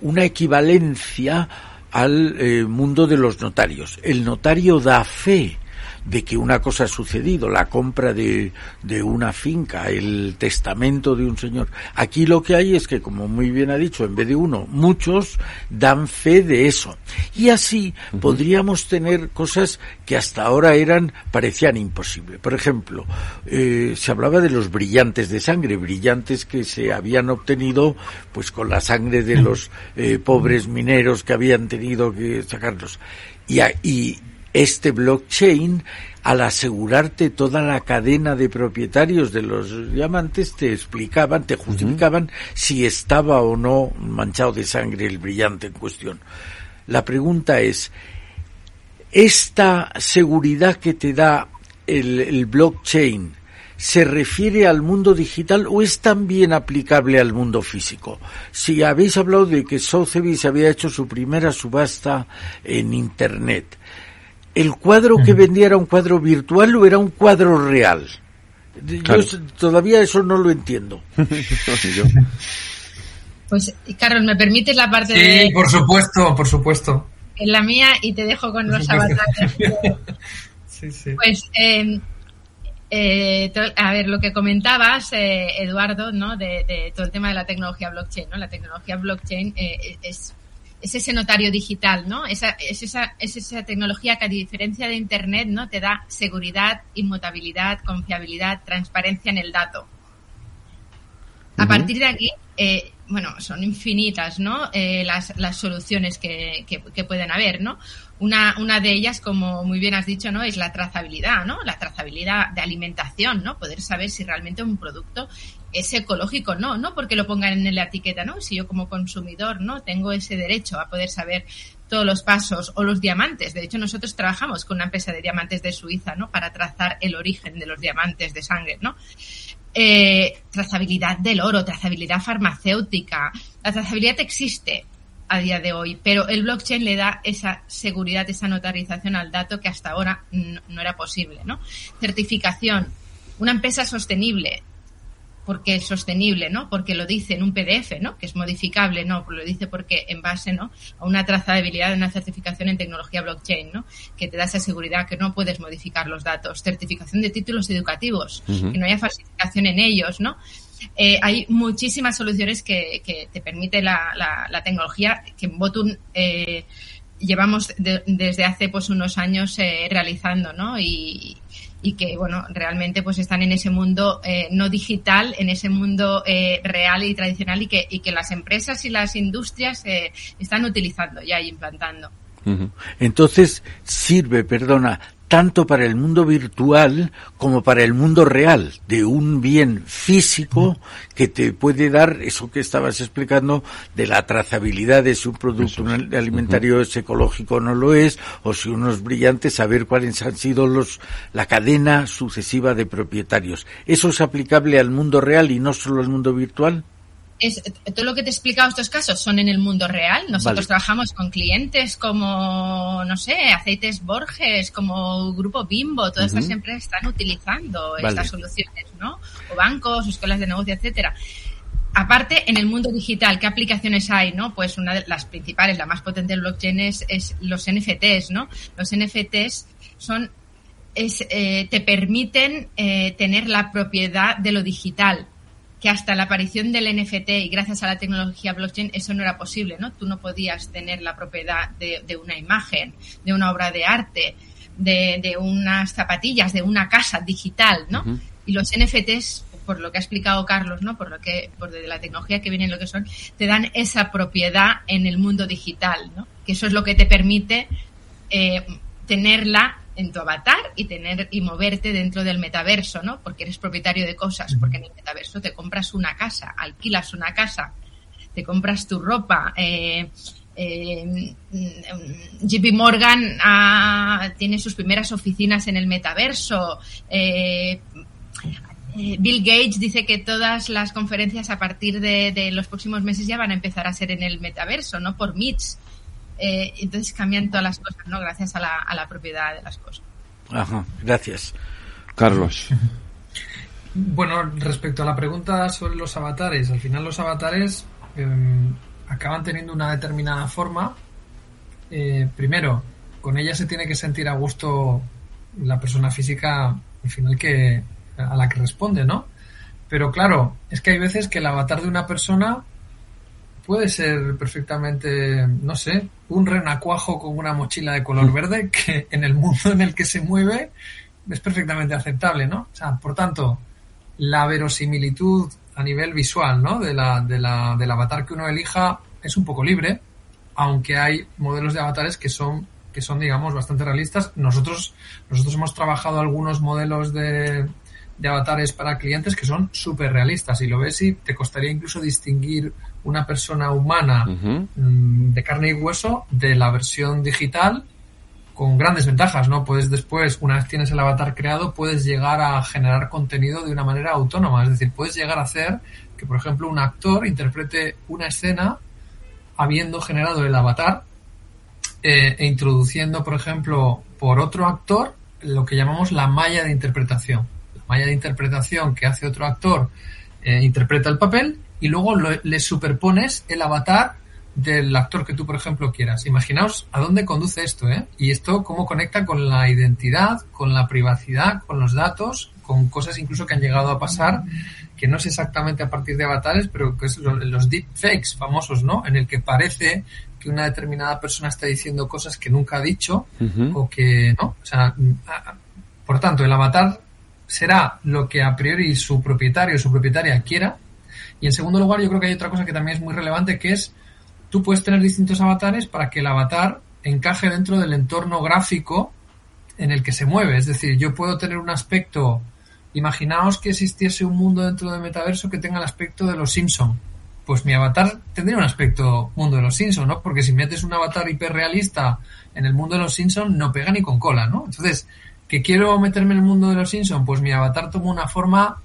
una equivalencia al eh, mundo de los notarios. El notario da fe de que una cosa ha sucedido, la compra de, de una finca, el testamento de un señor. Aquí lo que hay es que, como muy bien ha dicho, en vez de uno, muchos dan fe de eso. Y así podríamos tener cosas que hasta ahora eran, parecían imposibles. Por ejemplo, eh, se hablaba de los brillantes de sangre, brillantes que se habían obtenido pues con la sangre de los eh, pobres mineros que habían tenido que sacarlos. Y, y, este blockchain, al asegurarte toda la cadena de propietarios de los diamantes, te explicaban, te justificaban si estaba o no manchado de sangre el brillante en cuestión. La pregunta es, ¿esta seguridad que te da el, el blockchain se refiere al mundo digital o es también aplicable al mundo físico? Si habéis hablado de que Sotheby's había hecho su primera subasta en Internet, ¿el cuadro que vendía era un cuadro virtual o era un cuadro real? Yo todavía eso no lo entiendo. <laughs> pues, Carlos, ¿me permites la parte de...? Sí, por supuesto, por supuesto. En la mía y te dejo con los avatares. <laughs> sí, sí. Pues, em, eh, a ver, lo que comentabas, eh, Eduardo, ¿no? De, de, todo el tema de la tecnología blockchain, ¿no? La tecnología blockchain eh, es es ese notario digital, ¿no? Esa, es, esa, es esa tecnología que a diferencia de Internet, ¿no? Te da seguridad, inmutabilidad, confiabilidad, transparencia en el dato. A partir de aquí, eh, bueno, son infinitas, ¿no? Eh, las, las soluciones que, que, que, pueden haber, ¿no? Una, una de ellas, como muy bien has dicho, ¿no? Es la trazabilidad, ¿no? La trazabilidad de alimentación, ¿no? Poder saber si realmente un producto es ecológico, no, no porque lo pongan en la etiqueta, ¿no? Si yo como consumidor, ¿no? Tengo ese derecho a poder saber todos los pasos o los diamantes. De hecho, nosotros trabajamos con una empresa de diamantes de Suiza, ¿no? Para trazar el origen de los diamantes de sangre, ¿no? Eh, trazabilidad del oro, trazabilidad farmacéutica. La trazabilidad existe a día de hoy, pero el blockchain le da esa seguridad, esa notarización al dato que hasta ahora no era posible, ¿no? Certificación. Una empresa sostenible, porque es sostenible, ¿no? Porque lo dice en un PDF, ¿no? Que es modificable, ¿no? Lo dice porque en base, ¿no? A una trazabilidad de una certificación en tecnología blockchain, ¿no? Que te da esa seguridad que no puedes modificar los datos. Certificación de títulos educativos, que no haya falsificación en ellos, ¿no? Eh, hay muchísimas soluciones que, que te permite la, la, la, tecnología que en Botun eh, llevamos de, desde hace pues unos años eh, realizando, ¿no? Y, y que bueno realmente pues están en ese mundo eh, no digital en ese mundo eh, real y tradicional y que y que las empresas y las industrias eh, están utilizando ya y implantando. Entonces sirve perdona tanto para el mundo virtual como para el mundo real, de un bien físico que te puede dar eso que estabas explicando de la trazabilidad de si un producto alimentario es ecológico o no lo es, o si uno es brillante, saber cuáles han sido los, la cadena sucesiva de propietarios. ¿Eso es aplicable al mundo real y no solo al mundo virtual? Es, todo lo que te he explicado estos casos son en el mundo real. Nosotros trabajamos con clientes como, no sé, Aceites Borges, como Grupo Bimbo, todas estas empresas están utilizando estas soluciones, ¿no? O bancos, escuelas de negocio, etcétera. aparte, en el mundo digital, ¿qué aplicaciones hay? ¿no? Pues una de las principales, la más potente del blockchain es, es los NFTs, ¿no? Los NFTs son es, eh, te permiten eh, tener la propiedad de lo digital, que hasta la aparición del NFT y gracias a la tecnología blockchain eso no era posible, ¿no? Tú no podías tener la propiedad de, de una imagen, de una obra de arte, de, de, unas zapatillas, de una casa digital, ¿no? Y los NFTs, por lo que ha explicado Carlos, ¿no? Por lo que, por de la tecnología que vienen lo que son, te dan esa propiedad en el mundo digital, ¿no? Que eso es lo que te permite eh, tenerla en tu avatar y tener y moverte dentro del metaverso, ¿no? Porque eres propietario de cosas, porque en el metaverso te compras una casa, alquilas una casa, te compras tu ropa. Eh, eh, JP Morgan ah, tiene sus primeras oficinas en el metaverso. Eh, eh, Bill Gates dice que todas las conferencias a partir de, de, los próximos meses ya van a empezar a ser en el metaverso, no por Meets. Eh, entonces cambian todas las cosas, ¿no? Gracias a la, a la propiedad de las cosas. Ajá, gracias. Carlos. <laughs> Bueno, respecto a la pregunta sobre los avatares, al final los avatares eh, acaban teniendo una determinada forma. Eh, primero, con ella se tiene que sentir a gusto la persona física, al final, que a la que responde, ¿no? Pero claro, es que hay veces que el avatar de una persona puede ser perfectamente, no sé, un renacuajo con una mochila de color verde que en el mundo en el que se mueve es perfectamente aceptable, ¿no? O sea, por tanto, la verosimilitud a nivel visual, ¿no? De la, de la, del avatar que uno elija es un poco libre, aunque hay modelos de avatares que son, que son, digamos, bastante realistas. Nosotros, nosotros hemos trabajado algunos modelos de, de avatares para clientes que son súper realistas y lo ves y te costaría incluso distinguir una persona humana uh -huh. de carne y hueso de la versión digital con grandes ventajas, ¿no? Puedes después, una vez tienes el avatar creado, puedes llegar a generar contenido de una manera autónoma, es decir, puedes llegar a hacer que, por ejemplo, un actor interprete una escena habiendo generado el avatar eh, e introduciendo, por ejemplo, por otro actor lo que llamamos la malla de interpretación malla de interpretación que hace otro actor eh, interpreta el papel y luego lo, le superpones el avatar del actor que tú, por ejemplo, quieras. Imaginaos a dónde conduce esto, ¿eh? Y esto cómo conecta con la identidad, con la privacidad, con los datos, con cosas incluso que han llegado a pasar, que no es exactamente a partir de avatares, pero que es los, los deepfakes famosos, ¿no? En el que parece que una determinada persona está diciendo cosas que nunca ha dicho uh -huh. o que, ¿no? O sea, por tanto, el avatar será lo que a priori su propietario o su propietaria quiera. Y en segundo lugar, yo creo que hay otra cosa que también es muy relevante, que es tú puedes tener distintos avatares para que el avatar encaje dentro del entorno gráfico en el que se mueve. Es decir, yo puedo tener un aspecto, imaginaos que existiese un mundo dentro del metaverso que tenga el aspecto de los Simpson. Pues mi avatar tendría un aspecto mundo de los Simpson, ¿no? Porque si metes un avatar hiperrealista en el mundo de los Simpson, no pega ni con cola, ¿no? Entonces, que quiero meterme en el mundo de los Simpsons, pues mi avatar toma una forma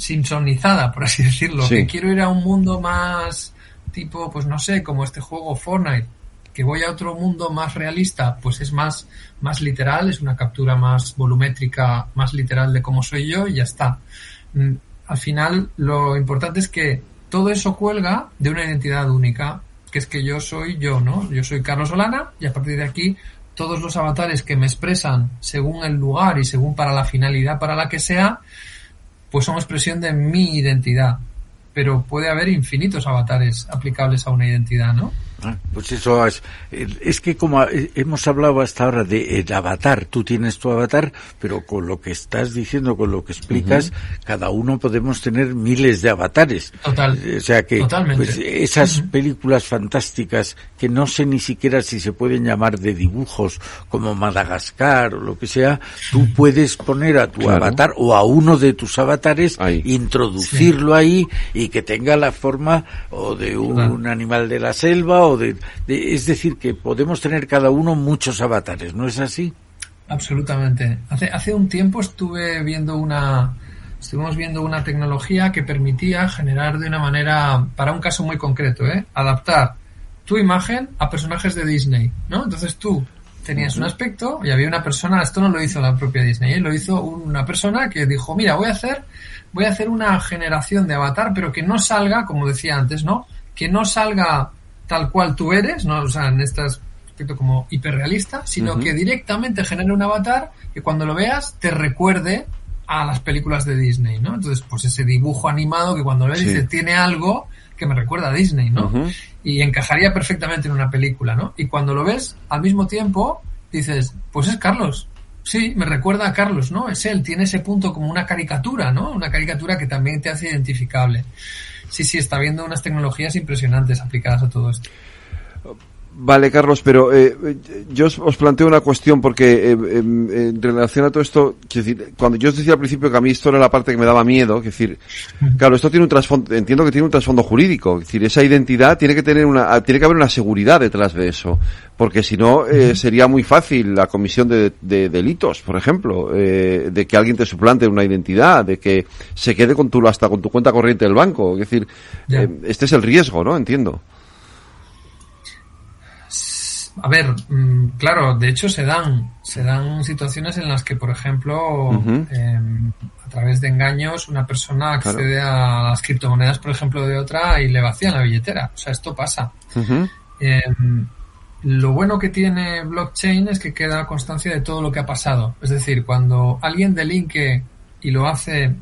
simpsonizada, por así decirlo. Sí. Que quiero ir a un mundo más tipo, pues no sé, como este juego Fortnite, que voy a otro mundo más realista, pues es más, más literal, es una captura más volumétrica, más literal de cómo soy yo y ya está. Al final, lo importante es que todo eso cuelga de una identidad única, que es que yo soy yo, ¿no? Yo soy Carlos Solana y a partir de aquí todos los avatares que me expresan según el lugar y según para la finalidad para la que sea, pues son expresión de mi identidad. Pero puede haber infinitos avatares aplicables a una identidad, ¿no? Pues eso es, es que como hemos hablado hasta ahora de el avatar, tú tienes tu avatar, pero con lo que estás diciendo, con lo que explicas, uh -huh. cada uno podemos tener miles de avatares. Total. O sea que pues, esas uh -huh. películas fantásticas que no sé ni siquiera si se pueden llamar de dibujos, como Madagascar o lo que sea, tú puedes poner a tu claro. avatar o a uno de tus avatares, ahí. introducirlo sí. ahí y que tenga la forma o de un claro. animal de la selva de, de, es decir, que podemos tener cada uno muchos avatares, ¿no es así? Absolutamente. Hace, hace un tiempo estuve viendo una, estuvimos viendo una tecnología que permitía generar de una manera, para un caso muy concreto, ¿eh? adaptar tu imagen a personajes de Disney, ¿no? Entonces tú tenías un aspecto y había una persona, esto no lo hizo la propia Disney, ¿eh? lo hizo una persona que dijo, mira, voy a hacer, voy a hacer una generación de avatar, pero que no salga, como decía antes, ¿no? Que no salga tal cual tú eres, ¿no? O sea, en este aspecto como hiperrealista, sino que directamente genere un avatar que cuando lo veas te recuerde a las películas de Disney, ¿no? Entonces, pues ese dibujo animado que cuando lo ves dice, tiene algo que me recuerda a Disney, ¿no? Y encajaría perfectamente en una película, ¿no? Y cuando lo ves, al mismo tiempo, dices, pues es Carlos. Sí, me recuerda a Carlos, ¿no? Es él, tiene ese punto como una caricatura, ¿no? Una caricatura que también te hace identificable. Sí, sí, está viendo unas tecnologías impresionantes aplicadas a todo esto. Vale, Carlos, pero eh, yo os, planteo una cuestión porque eh, em, en relación a todo esto, decir, cuando yo os decía al principio que a mí esto era la parte que me daba miedo, es decir, claro, esto tiene un trasfondo, entiendo que tiene un trasfondo jurídico, es decir, esa identidad tiene que tener una, tiene que haber una seguridad detrás de eso, porque si no eh, sería muy fácil la comisión de, delitos, por ejemplo, eh, de que alguien te suplante una identidad, de que se quede con tu hasta con tu cuenta corriente del banco, es decir, este es el riesgo, ¿no? Entiendo. A ver, mm, claro, de hecho se dan, se dan situaciones en las que, por ejemplo, em, a través de engaños, una persona accede a las criptomonedas, por ejemplo, de otra y le vacían la billetera. O sea, esto pasa. Em, lo bueno que tiene blockchain es que queda constancia de todo lo que ha pasado. Es decir, cuando alguien delinque y lo hace,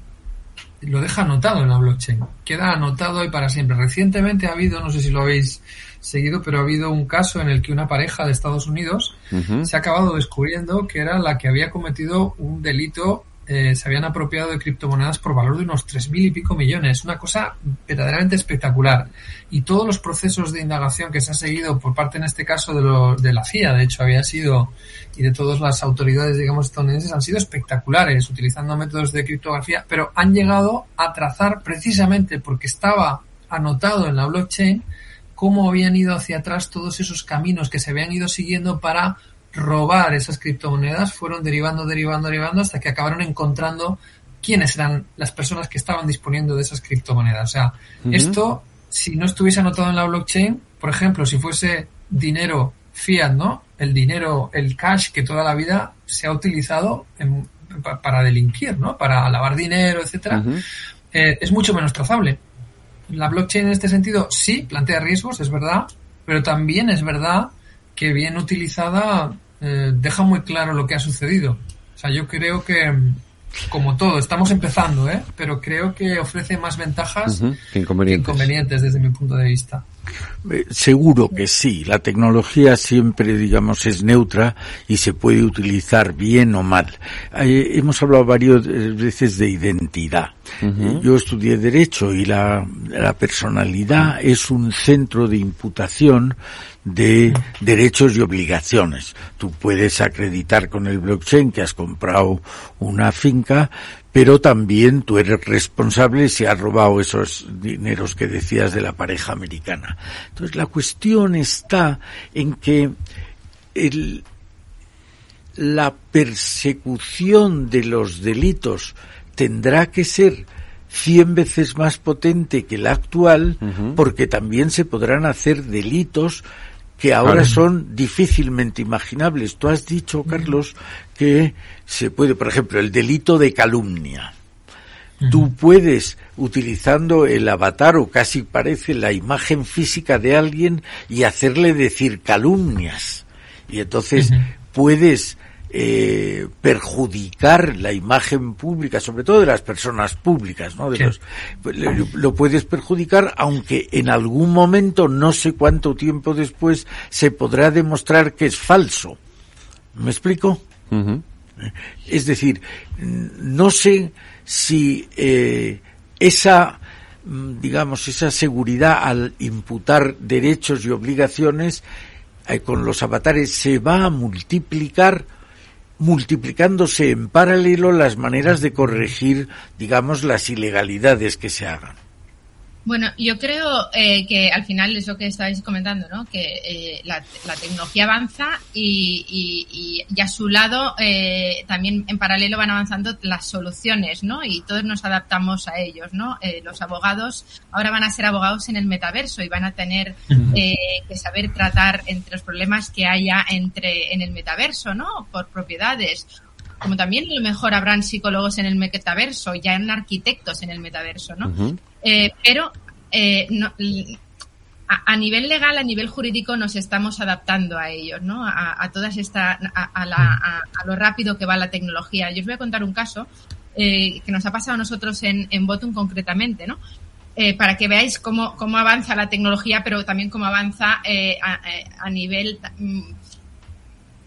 lo deja anotado en la blockchain. Queda anotado y para siempre. Recientemente ha habido, no sé si lo habéis seguido, pero ha habido un caso en el que una pareja de Estados Unidos se ha acabado descubriendo que era la que había cometido un delito eh, se habían apropiado de criptomonedas por valor de unos tres mil y pico millones. Una cosa verdaderamente espectacular. Y todos los procesos de indagación que se ha seguido por parte, en este caso, de, de la CIA, de hecho, había sido, y de todas las autoridades, digamos, estadounidenses, han sido espectaculares, utilizando métodos de criptografía, pero han llegado a trazar precisamente porque estaba anotado en la blockchain cómo habían ido hacia atrás todos esos caminos que se habían ido siguiendo para robar esas criptomonedas, fueron derivando, derivando, derivando hasta que acabaron encontrando quiénes eran las personas que estaban disponiendo de esas criptomonedas. O sea, esto, si no estuviese anotado en la blockchain, por ejemplo, si fuese dinero fiat, ¿no? El dinero, el cash que toda la vida se ha utilizado para delinquir, ¿no? Para lavar dinero, etcétera, eh, es mucho menos trazable la blockchain en este sentido sí plantea riesgos, es verdad, pero también es verdad que bien utilizada eh, deja muy claro lo que ha sucedido. O sea, yo creo que, como todo, estamos empezando, ¿eh? pero creo que ofrece más ventajas que inconvenientes desde mi punto de vista. Eh, seguro que sí. La tecnología siempre, digamos, es neutra y se puede utilizar bien o mal. Eh, hemos hablado varias veces de identidad. Eh, yo estudié Derecho y la, la personalidad es un centro de imputación de derechos y obligaciones. Tú puedes acreditar con el blockchain que has comprado una finca, pero también tú eres responsable si has robado esos dineros que decías de la pareja americana. Entonces la cuestión está en que el, la persecución de los delitos tendrá que ser cien veces más potente que la actual, porque también se podrán hacer delitos que ahora son difícilmente imaginables. Tú has dicho, Carlos, que se puede, por ejemplo, el delito de calumnia. Tú puedes, utilizando el avatar o casi parece la imagen física de alguien y hacerle decir calumnias. Y entonces puedes eh, perjudicar la imagen pública, sobre todo de las personas públicas, ¿no? De los, lo, puedes perjudicar, aunque en algún momento, no sé cuánto tiempo después, se podrá demostrar que es falso. ¿Me explico? Es decir, no sé si eh, esa digamos esa seguridad al imputar derechos y obligaciones eh, con los avatares se va a multiplicar multiplicándose en paralelo las maneras de corregir, digamos, las ilegalidades que se hagan. Bueno, yo creo eh, que al final es lo que estabais comentando, ¿no? Que eh, la, la, tecnología avanza y, y, y, a su lado eh, también en paralelo van avanzando las soluciones, ¿no? Y todos nos adaptamos a ellos, ¿no? Eh, los abogados ahora van a ser abogados en el metaverso y van a tener eh, que saber tratar entre los problemas que haya entre en el metaverso, ¿no? Por propiedades como también a lo mejor habrán psicólogos en el metaverso, ya en arquitectos en el metaverso, ¿no? Uh -huh. eh, pero eh, no, a, a, nivel legal, a nivel jurídico, nos estamos adaptando a ellos, ¿no? A, a todas esta, a, la, a, a, lo rápido que va la tecnología. Yo os voy a contar un caso eh, que nos ha pasado a nosotros en, en Botum concretamente, ¿no? Eh, para que veáis cómo, cómo avanza la tecnología, pero también cómo avanza eh, a, a, nivel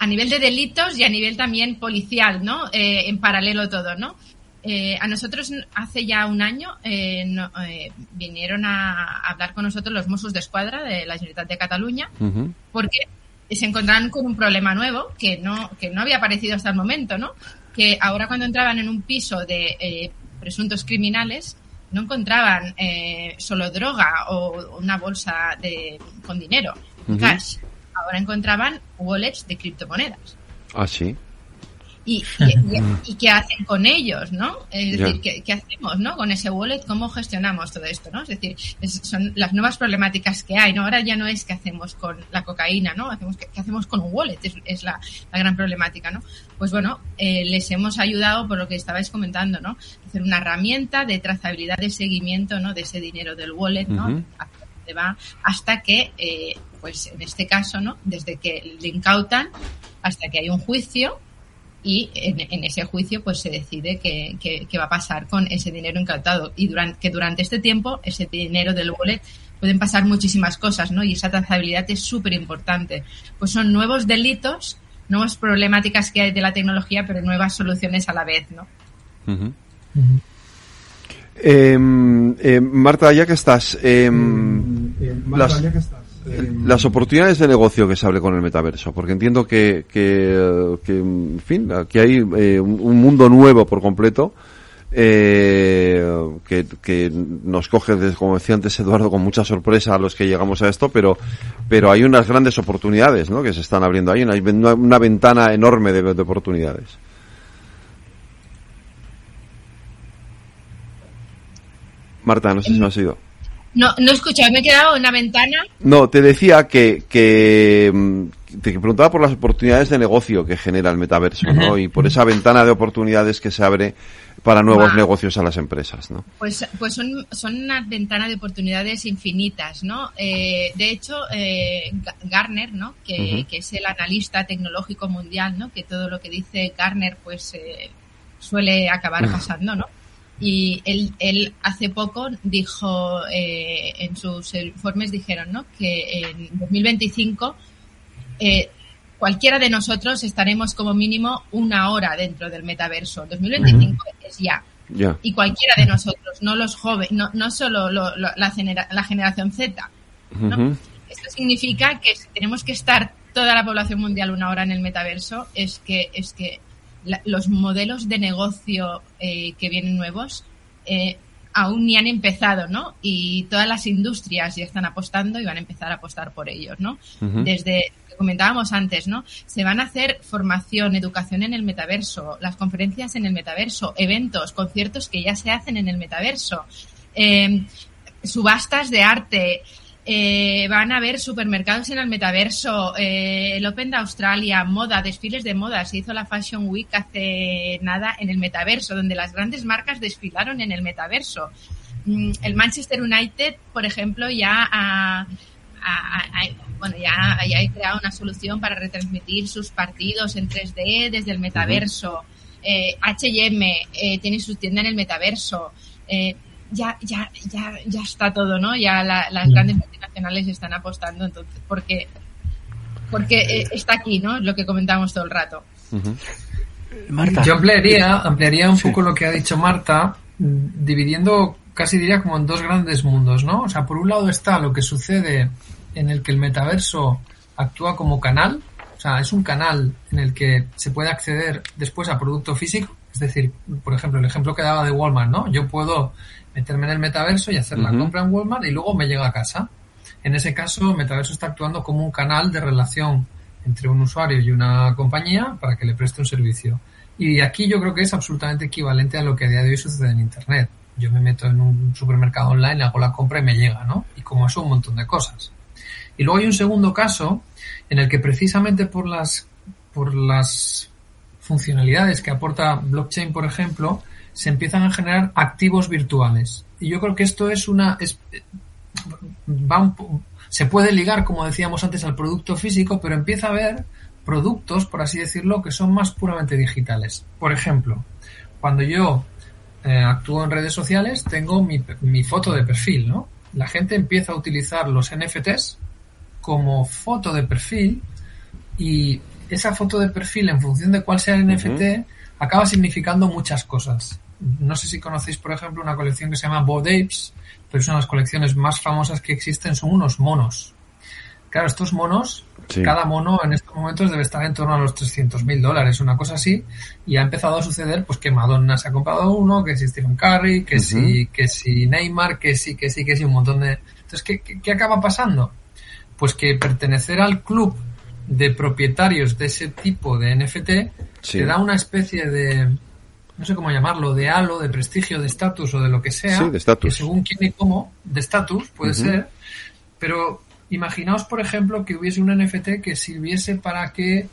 a nivel de delitos y a nivel también policial, ¿no? Eh, en paralelo todo, ¿no? Eh, a nosotros hace ya un año eh, no, eh, vinieron a, hablar con nosotros los Mossos de Escuadra de la Generalitat de Cataluña uh -huh. porque se encontraban con un problema nuevo que no, que no había aparecido hasta el momento, ¿no? Que ahora cuando entraban en un piso de eh, presuntos criminales no encontraban eh, solo droga o una bolsa de, con dinero, uh -huh. cash ahora encontraban wallets de criptomonedas. Ah, sí. Y, y, qué hacen con ellos, ¿no? Es decir. ¿qué, ¿qué, hacemos, no? Con ese wallet, ¿cómo gestionamos todo esto, no? Es decir, es, son las nuevas problemáticas que hay, ¿no? Ahora ya no es qué hacemos con la cocaína, ¿no? Hacemos, ¿Qué, qué hacemos con un wallet? Es, es la, la, gran problemática, ¿no? Pues bueno, eh, les hemos ayudado por lo que estabais comentando, ¿no? Hacer una herramienta de trazabilidad de seguimiento, ¿no? De ese dinero del wallet, ¿no? Uh -huh. va hasta que, eh, pues en este caso, ¿no? Desde que le incautan hasta que hay un juicio y en, en ese juicio pues se decide qué, qué, va a pasar con ese dinero incautado y durante, que durante este tiempo ese dinero del wallet pueden pasar muchísimas cosas, ¿no? Y esa trazabilidad es súper importante. Pues son nuevos delitos, nuevas problemáticas que hay de la tecnología, pero nuevas soluciones a la vez, ¿no? Uh -huh. Uh -huh. Eh, eh, Marta, ya que estás, eh, Marta, las, ya que estás las oportunidades de negocio que se hable con el metaverso, porque entiendo que, que, que en fin, aquí hay eh, un mundo nuevo por completo eh, que, que, nos coge, como decía antes Eduardo, con mucha sorpresa a los que llegamos a esto, pero, pero hay unas grandes oportunidades ¿no? que se están abriendo ahí, hay una, una ventana enorme de, de oportunidades. Marta, no sé si no ha sido. No, no he escuchado, me he quedado en una ventana. No, te decía que, que te preguntaba por las oportunidades de negocio que genera el metaverso. ¿no? Y por esa ventana de oportunidades que se abre para nuevos wow. negocios a las empresas, ¿no? Pues, pues son, son una ventana de oportunidades infinitas, ¿no? Eh, de hecho, eh, Garner, ¿no? Que, uh -huh. que, es el analista tecnológico mundial, ¿no? Que todo lo que dice Garner, pues eh, suele acabar <laughs> pasando, ¿no? Y él, él hace poco dijo, eh, en sus informes dijeron, ¿no? Que en 2025 eh, cualquiera de nosotros estaremos como mínimo una hora dentro del metaverso. 2025 uh -huh. es ya. Yeah. Y cualquiera de nosotros, no los jóvenes, no, no solo lo, lo, la, genera, la, generación Z. ¿no? Uh -huh. Esto significa que si tenemos que estar toda la población mundial una hora en el metaverso, es que, es que la, los modelos de negocio eh, que vienen nuevos eh, aún ni han empezado, ¿no? Y todas las industrias ya están apostando y van a empezar a apostar por ellos, ¿no? Uh -huh. Desde lo que comentábamos antes, ¿no? Se van a hacer formación, educación en el metaverso, las conferencias en el metaverso, eventos, conciertos que ya se hacen en el metaverso, eh, subastas de arte, eh, van a haber supermercados en el metaverso, eh, el Open de Australia, moda, desfiles de moda. Se hizo la Fashion Week hace nada en el metaverso, donde las grandes marcas desfilaron en el metaverso. Mm, el Manchester United, por ejemplo, ya ha, ha, ha, bueno, ya, ya ha creado una solución para retransmitir sus partidos en 3D desde el metaverso. Eh, H&M tiene su tienda en el metaverso. Eh, ya, ya, ya, ya está todo, ¿no? Ya la, las grandes multinacionales están apostando, entonces, porque, porque eh, está aquí, ¿no? Lo que comentábamos todo el rato. Uh -huh. Marta. Yo ampliaría, ampliaría un sí. poco lo que ha dicho Marta, dividiendo casi diría como en dos grandes mundos, ¿no? O sea, por un lado está lo que sucede en el que el metaverso actúa como canal, o sea, es un canal en el que se puede acceder después a producto físico, es decir, por ejemplo, el ejemplo que daba de Walmart, ¿no? Yo puedo meterme en el metaverso y hacer la compra en Walmart y luego me llega a casa. En ese caso, metaverso está actuando como un canal de relación entre un usuario y una compañía para que le preste un servicio. Y aquí yo creo que es absolutamente equivalente a lo que a día de hoy sucede en Internet. Yo me meto en un supermercado online, hago la compra y me llega, ¿no? Y como eso, un montón de cosas. Y luego hay un segundo caso en el que precisamente por las, por las funcionalidades que aporta blockchain, por ejemplo, se empiezan a generar activos virtuales. Y yo creo que esto es una, es, va un se puede ligar, como decíamos antes, al producto físico, pero empieza a haber productos, por así decirlo, que son más puramente digitales. Por ejemplo, cuando yo eh, actúo en redes sociales, tengo mi foto de perfil, ¿no? La gente empieza a utilizar los NFTs como foto de perfil y esa foto de perfil, en función de cuál sea el NFT, acaba significando muchas cosas. No sé si conocéis, por ejemplo, una colección que se llama Bored Apes, pero es una de las colecciones más famosas que existen, son unos monos. Claro, estos monos, Sí. cada mono en estos momentos debe estar en torno a los 300 mil dólares, una cosa así, y ha empezado a suceder pues que Madonna se ha comprado uno, que si Stephen Curry, que si, que si Neymar, que sí, que sí, que sí, un montón de... Entonces, ¿qué, qué, qué acaba pasando? Pues que pertenecer al club de propietarios de ese tipo de NFT Sí. te da una especie de, no sé cómo llamarlo, de halo, de prestigio, de estatus o de lo que sea. Sí, de estatus. Que según quién y cómo, de estatus puede ser. Pero imaginaos, por ejemplo, que hubiese un NFT que sirviese para que,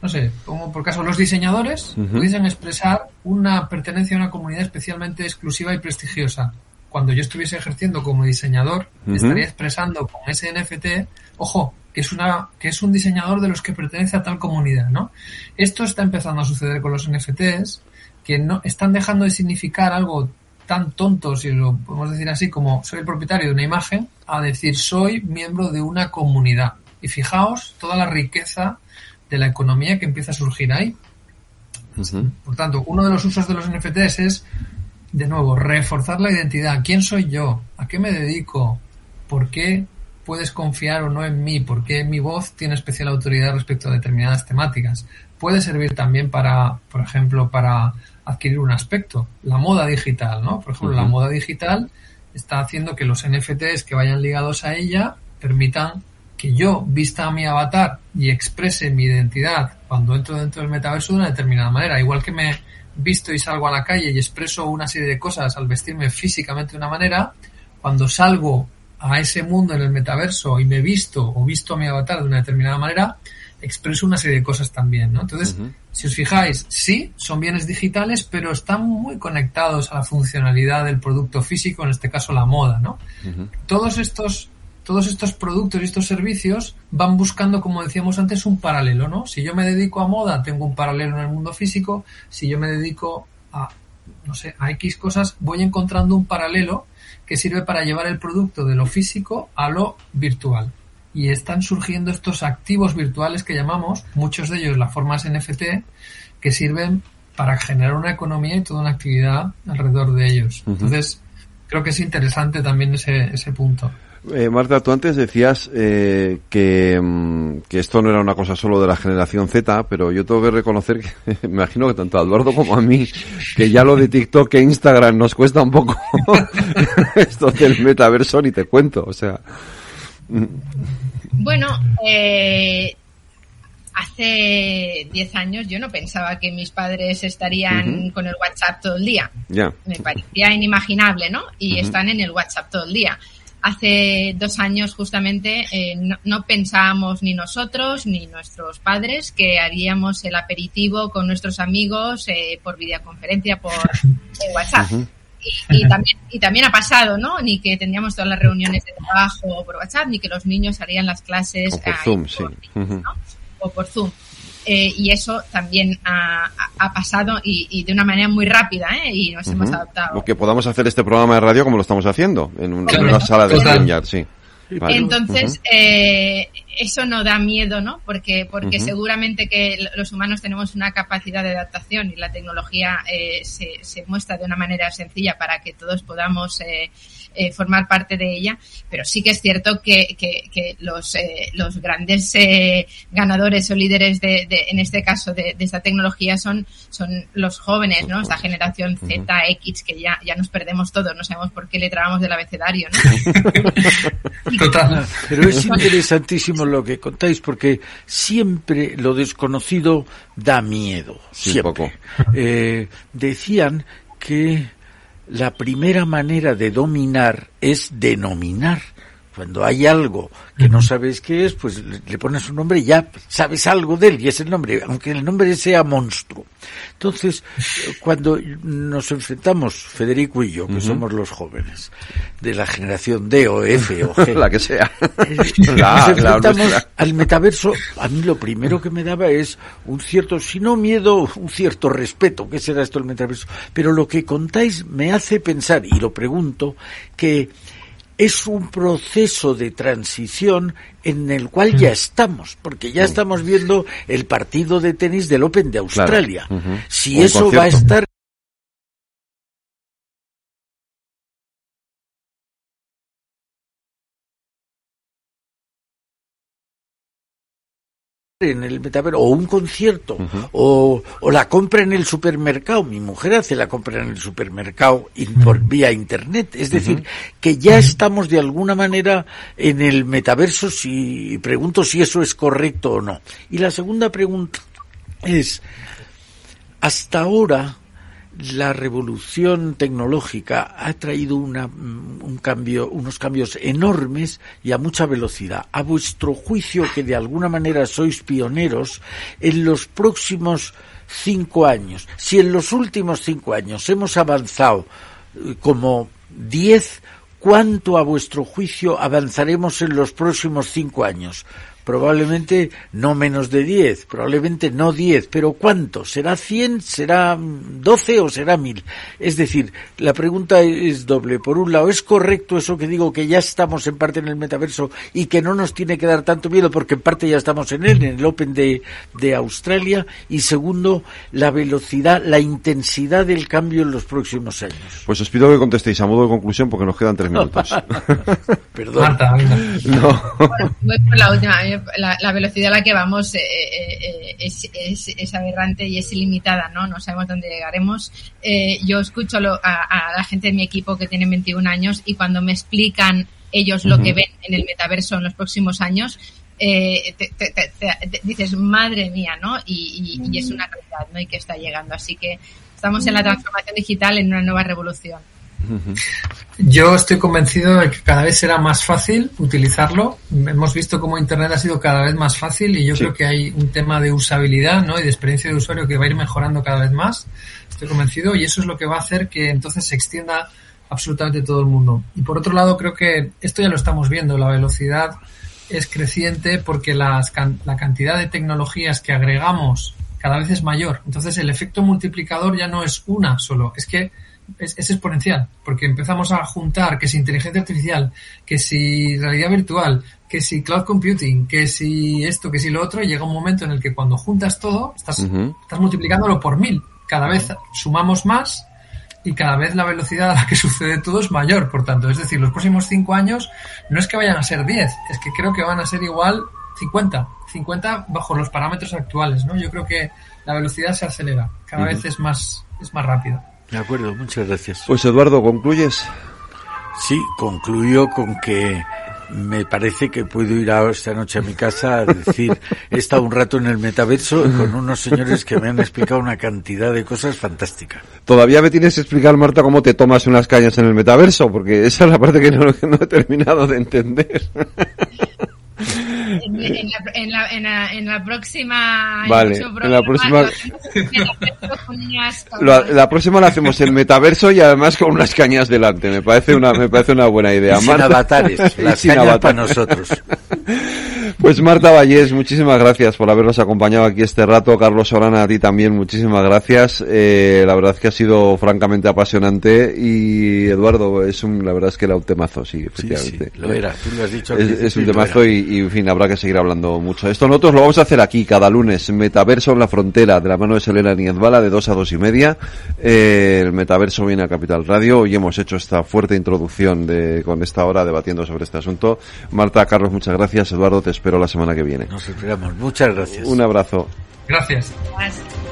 no sé, como por caso los diseñadores pudiesen expresar una pertenencia a una comunidad especialmente exclusiva y prestigiosa. Cuando yo estuviese ejerciendo como diseñador, estaría expresando con ese NFT, ojo, que es una, que es un diseñador de los que pertenece a tal comunidad, ¿no? Esto está empezando a suceder con los NFTs, que no están dejando de significar algo tan tonto, si lo podemos decir así, como soy el propietario de una imagen, a decir soy miembro de una comunidad. Y fijaos toda la riqueza de la economía que empieza a surgir ahí. Por tanto, uno de los usos de los NFTs es, de nuevo, reforzar la identidad. ¿Quién soy yo? ¿A qué me dedico? ¿Por qué puedes confiar o no en mí? ¿Por qué mi voz tiene especial autoridad respecto a determinadas temáticas? Puede servir también para, por ejemplo, para adquirir un aspecto. La moda digital, ¿no? Por ejemplo, la moda digital está haciendo que los NFTs que vayan ligados a ella permitan que yo vista a mi avatar y exprese mi identidad cuando entro dentro del metaverso de una determinada manera. Igual que me visto y salgo a la calle y expreso una serie de cosas al vestirme físicamente de una manera, cuando salgo a ese mundo en el metaverso y me visto o visto a mi avatar de una determinada manera, expreso una serie de cosas también, ¿no? Entonces, si os fijáis, sí, son bienes digitales, pero están muy conectados a la funcionalidad del producto físico, en este caso la moda, ¿no? Todos estos todos estos productos y estos servicios van buscando, como decíamos antes, un paralelo, ¿no? Si yo me dedico a moda, tengo un paralelo en el mundo físico. Si yo me dedico a, no sé, a X cosas, voy encontrando un paralelo que sirve para llevar el producto de lo físico a lo virtual. Y están surgiendo estos activos virtuales que llamamos, muchos de ellos las formas NFT, que sirven para generar una economía y toda una actividad alrededor de ellos. Entonces, creo que es interesante también ese, ese punto. Eh, Marta, tú antes decías eh, que, mm, que esto no era una cosa solo de la generación Z, pero yo tengo que reconocer que <laughs> me imagino que tanto a Eduardo como a mí, que ya lo de TikTok e Instagram nos cuesta un poco <laughs> esto del metaverso, ni te cuento, o sea. Bueno, eh, hace 10 años yo no pensaba que mis padres estarían con el WhatsApp todo el día. Ya. Me parecía inimaginable, ¿no? Y están en el WhatsApp todo el día. Hace dos años justamente eh, no, no pensábamos ni nosotros ni nuestros padres que haríamos el aperitivo con nuestros amigos eh, por videoconferencia por <laughs> eh, WhatsApp. Y, y también, y también ha pasado, ¿no? Ni que tendríamos todas las reuniones de trabajo por WhatsApp, ni que los niños harían las clases O por Zoom, o por Zoom. Eh, y eso también ha, pasado y, y de una manera muy rápida, ¿eh? Y nos hemos adaptado. Lo que podamos hacer este programa de radio como lo estamos haciendo, en, un- en una sala de. StreamYard, sí. Vale. Entonces, eh, eso no da miedo, ¿no? Porque, porque seguramente que los humanos tenemos una capacidad de adaptación y la tecnología eh, se, se muestra de una manera sencilla para que todos podamos eh, eh, formar parte de ella, pero sí que es cierto que, que, que los, eh, los grandes eh, ganadores o líderes de, de en este caso, de, de, esta tecnología son, son los jóvenes, ¿no? Esta generación Z, X, que ya, ya nos perdemos todos, no sabemos por qué le trabamos del abecedario, ¿no? <laughs> Total. Pero es interesantísimo lo que contáis, porque siempre lo desconocido da miedo. Sí, siempre. poco. Eh, decían que la primera manera de dominar es denominar. Cuando hay algo que no sabes qué es, pues le, pones un nombre y ya sabes algo de él y es el nombre, aunque el nombre sea monstruo. Entonces, cuando nos enfrentamos, Federico y yo, que somos los jóvenes, de la generación D o F o G, <laughs> La que sea. eh, nos enfrentamos al metaverso, a mí lo primero que me daba es un cierto, si no miedo, un cierto respeto, ¿qué será esto el metaverso? Pero lo que contáis me hace pensar, y lo pregunto, que es un proceso de transición en el cual ya estamos, porque ya estamos viendo el partido de tenis del Open de Australia. Claro. Si un eso va a estar en el metaverso o un concierto o, o la compra en el supermercado. Mi mujer hace la compra en el supermercado in- por vía internet. Es decir que ya estamos de alguna manera en el metaverso si y pregunto si eso es correcto o no. Y la segunda pregunta es hasta ahora la revolución tecnológica ha traído una, un cambio, unos cambios enormes y a mucha velocidad. A vuestro juicio, que de alguna manera sois pioneros, en los próximos cinco años, si en los últimos cinco años hemos avanzado eh, como diez, ¿cuánto a vuestro juicio avanzaremos en los próximos cinco años? Probablemente no menos de 10, probablemente no 10, pero ¿cuánto? ¿Será 100, será mm, 12 o será 1000? Es decir, la pregunta es doble. Por un lado, ¿es correcto eso que digo que ya estamos en parte en el metaverso y que no nos tiene que dar tanto miedo porque en parte ya estamos en él, en el Open de, de Australia? Y segundo, la velocidad, la intensidad del cambio en los próximos años. Pues os pido que contestéis a modo de conclusión porque nos quedan tres minutos. <laughs> Perdón. Marta, venga. <laughs> no. Voy por la última. A mí La, la velocidad a la que vamos eh, eh, es, es, es aberrante y es ilimitada, ¿no? No sabemos dónde llegaremos. Eh, yo escucho lo- a, a la gente de mi equipo que tiene 21 años y cuando me explican ellos lo que ven en el metaverso en los próximos años, eh, te, te- te- te- te- dices, madre mía, ¿no? Y, y- y es una realidad, ¿no? Y que está llegando. Así que estamos en la transformación digital en una nueva revolución. Yo estoy convencido de que cada vez será más fácil utilizarlo. Hemos visto cómo Internet ha sido cada vez más fácil y yo Sí. creo que hay un tema de usabilidad ¿no? y de experiencia de usuario que va a ir mejorando cada vez más. Estoy convencido y eso es lo que va a hacer que entonces se extienda absolutamente todo el mundo. Y por otro lado, creo que esto ya lo estamos viendo. La velocidad es creciente porque las la cantidad de tecnologías que agregamos cada vez es mayor. Entonces el efecto multiplicador ya no es una solo, es que es, es exponencial, porque empezamos a juntar que si inteligencia artificial, que si realidad virtual, que si cloud computing, que si esto, que si lo otro, y llega un momento en el que cuando juntas todo, estás, estás multiplicándolo por mil. Cada vez sumamos más y cada vez la velocidad a la que sucede todo es mayor, por tanto. Es decir, los próximos cinco años no es que vayan a ser 10, es que creo que van a ser igual 50. 50 bajo los parámetros actuales, ¿no? Yo creo que la velocidad se acelera, cada vez es más, es más rápido. De acuerdo, muchas gracias. Pues Eduardo, ¿concluyes? Sí, concluyo con que me parece que puedo ir esta noche a mi casa a decir, he estado un rato en el metaverso con unos señores que me han explicado una cantidad de cosas fantásticas. Todavía me tienes que explicar, Marta, cómo te tomas unas cañas en el metaverso, porque esa es la parte que no, que no he terminado de entender. <laughs> En, en la, en, la, en, la, en la próxima. Vale, en la próxima- La, la próxima la hacemos en metaverso y además con unas cañas delante. Me parece una, me parece una buena idea. Y sin avatares, <laughs> las sin cañas avatar. para nosotros. <laughs> Pues Marta Vallés, muchísimas gracias por habernos acompañado aquí este rato. Carlos Orana, a ti también, muchísimas gracias. Eh, la verdad es que ha sido francamente apasionante y Eduardo, es un, la verdad es que era un temazo, sí, efectivamente. lo era, tú lo has dicho Es, es un temazo y, y, en fin, habrá que seguir hablando mucho de esto. Nosotros lo vamos a hacer aquí cada lunes, Metaverso en la Frontera, de la mano de Selena Niezbala, de dos a dos y media. Eh, el Metaverso viene a Capital Radio y hemos hecho esta fuerte introducción de, con esta hora debatiendo sobre este asunto. Marta, Carlos, muchas gracias. Eduardo, te espero la semana que viene. Nos esperamos. Muchas gracias. Un abrazo. Gracias. Gracias.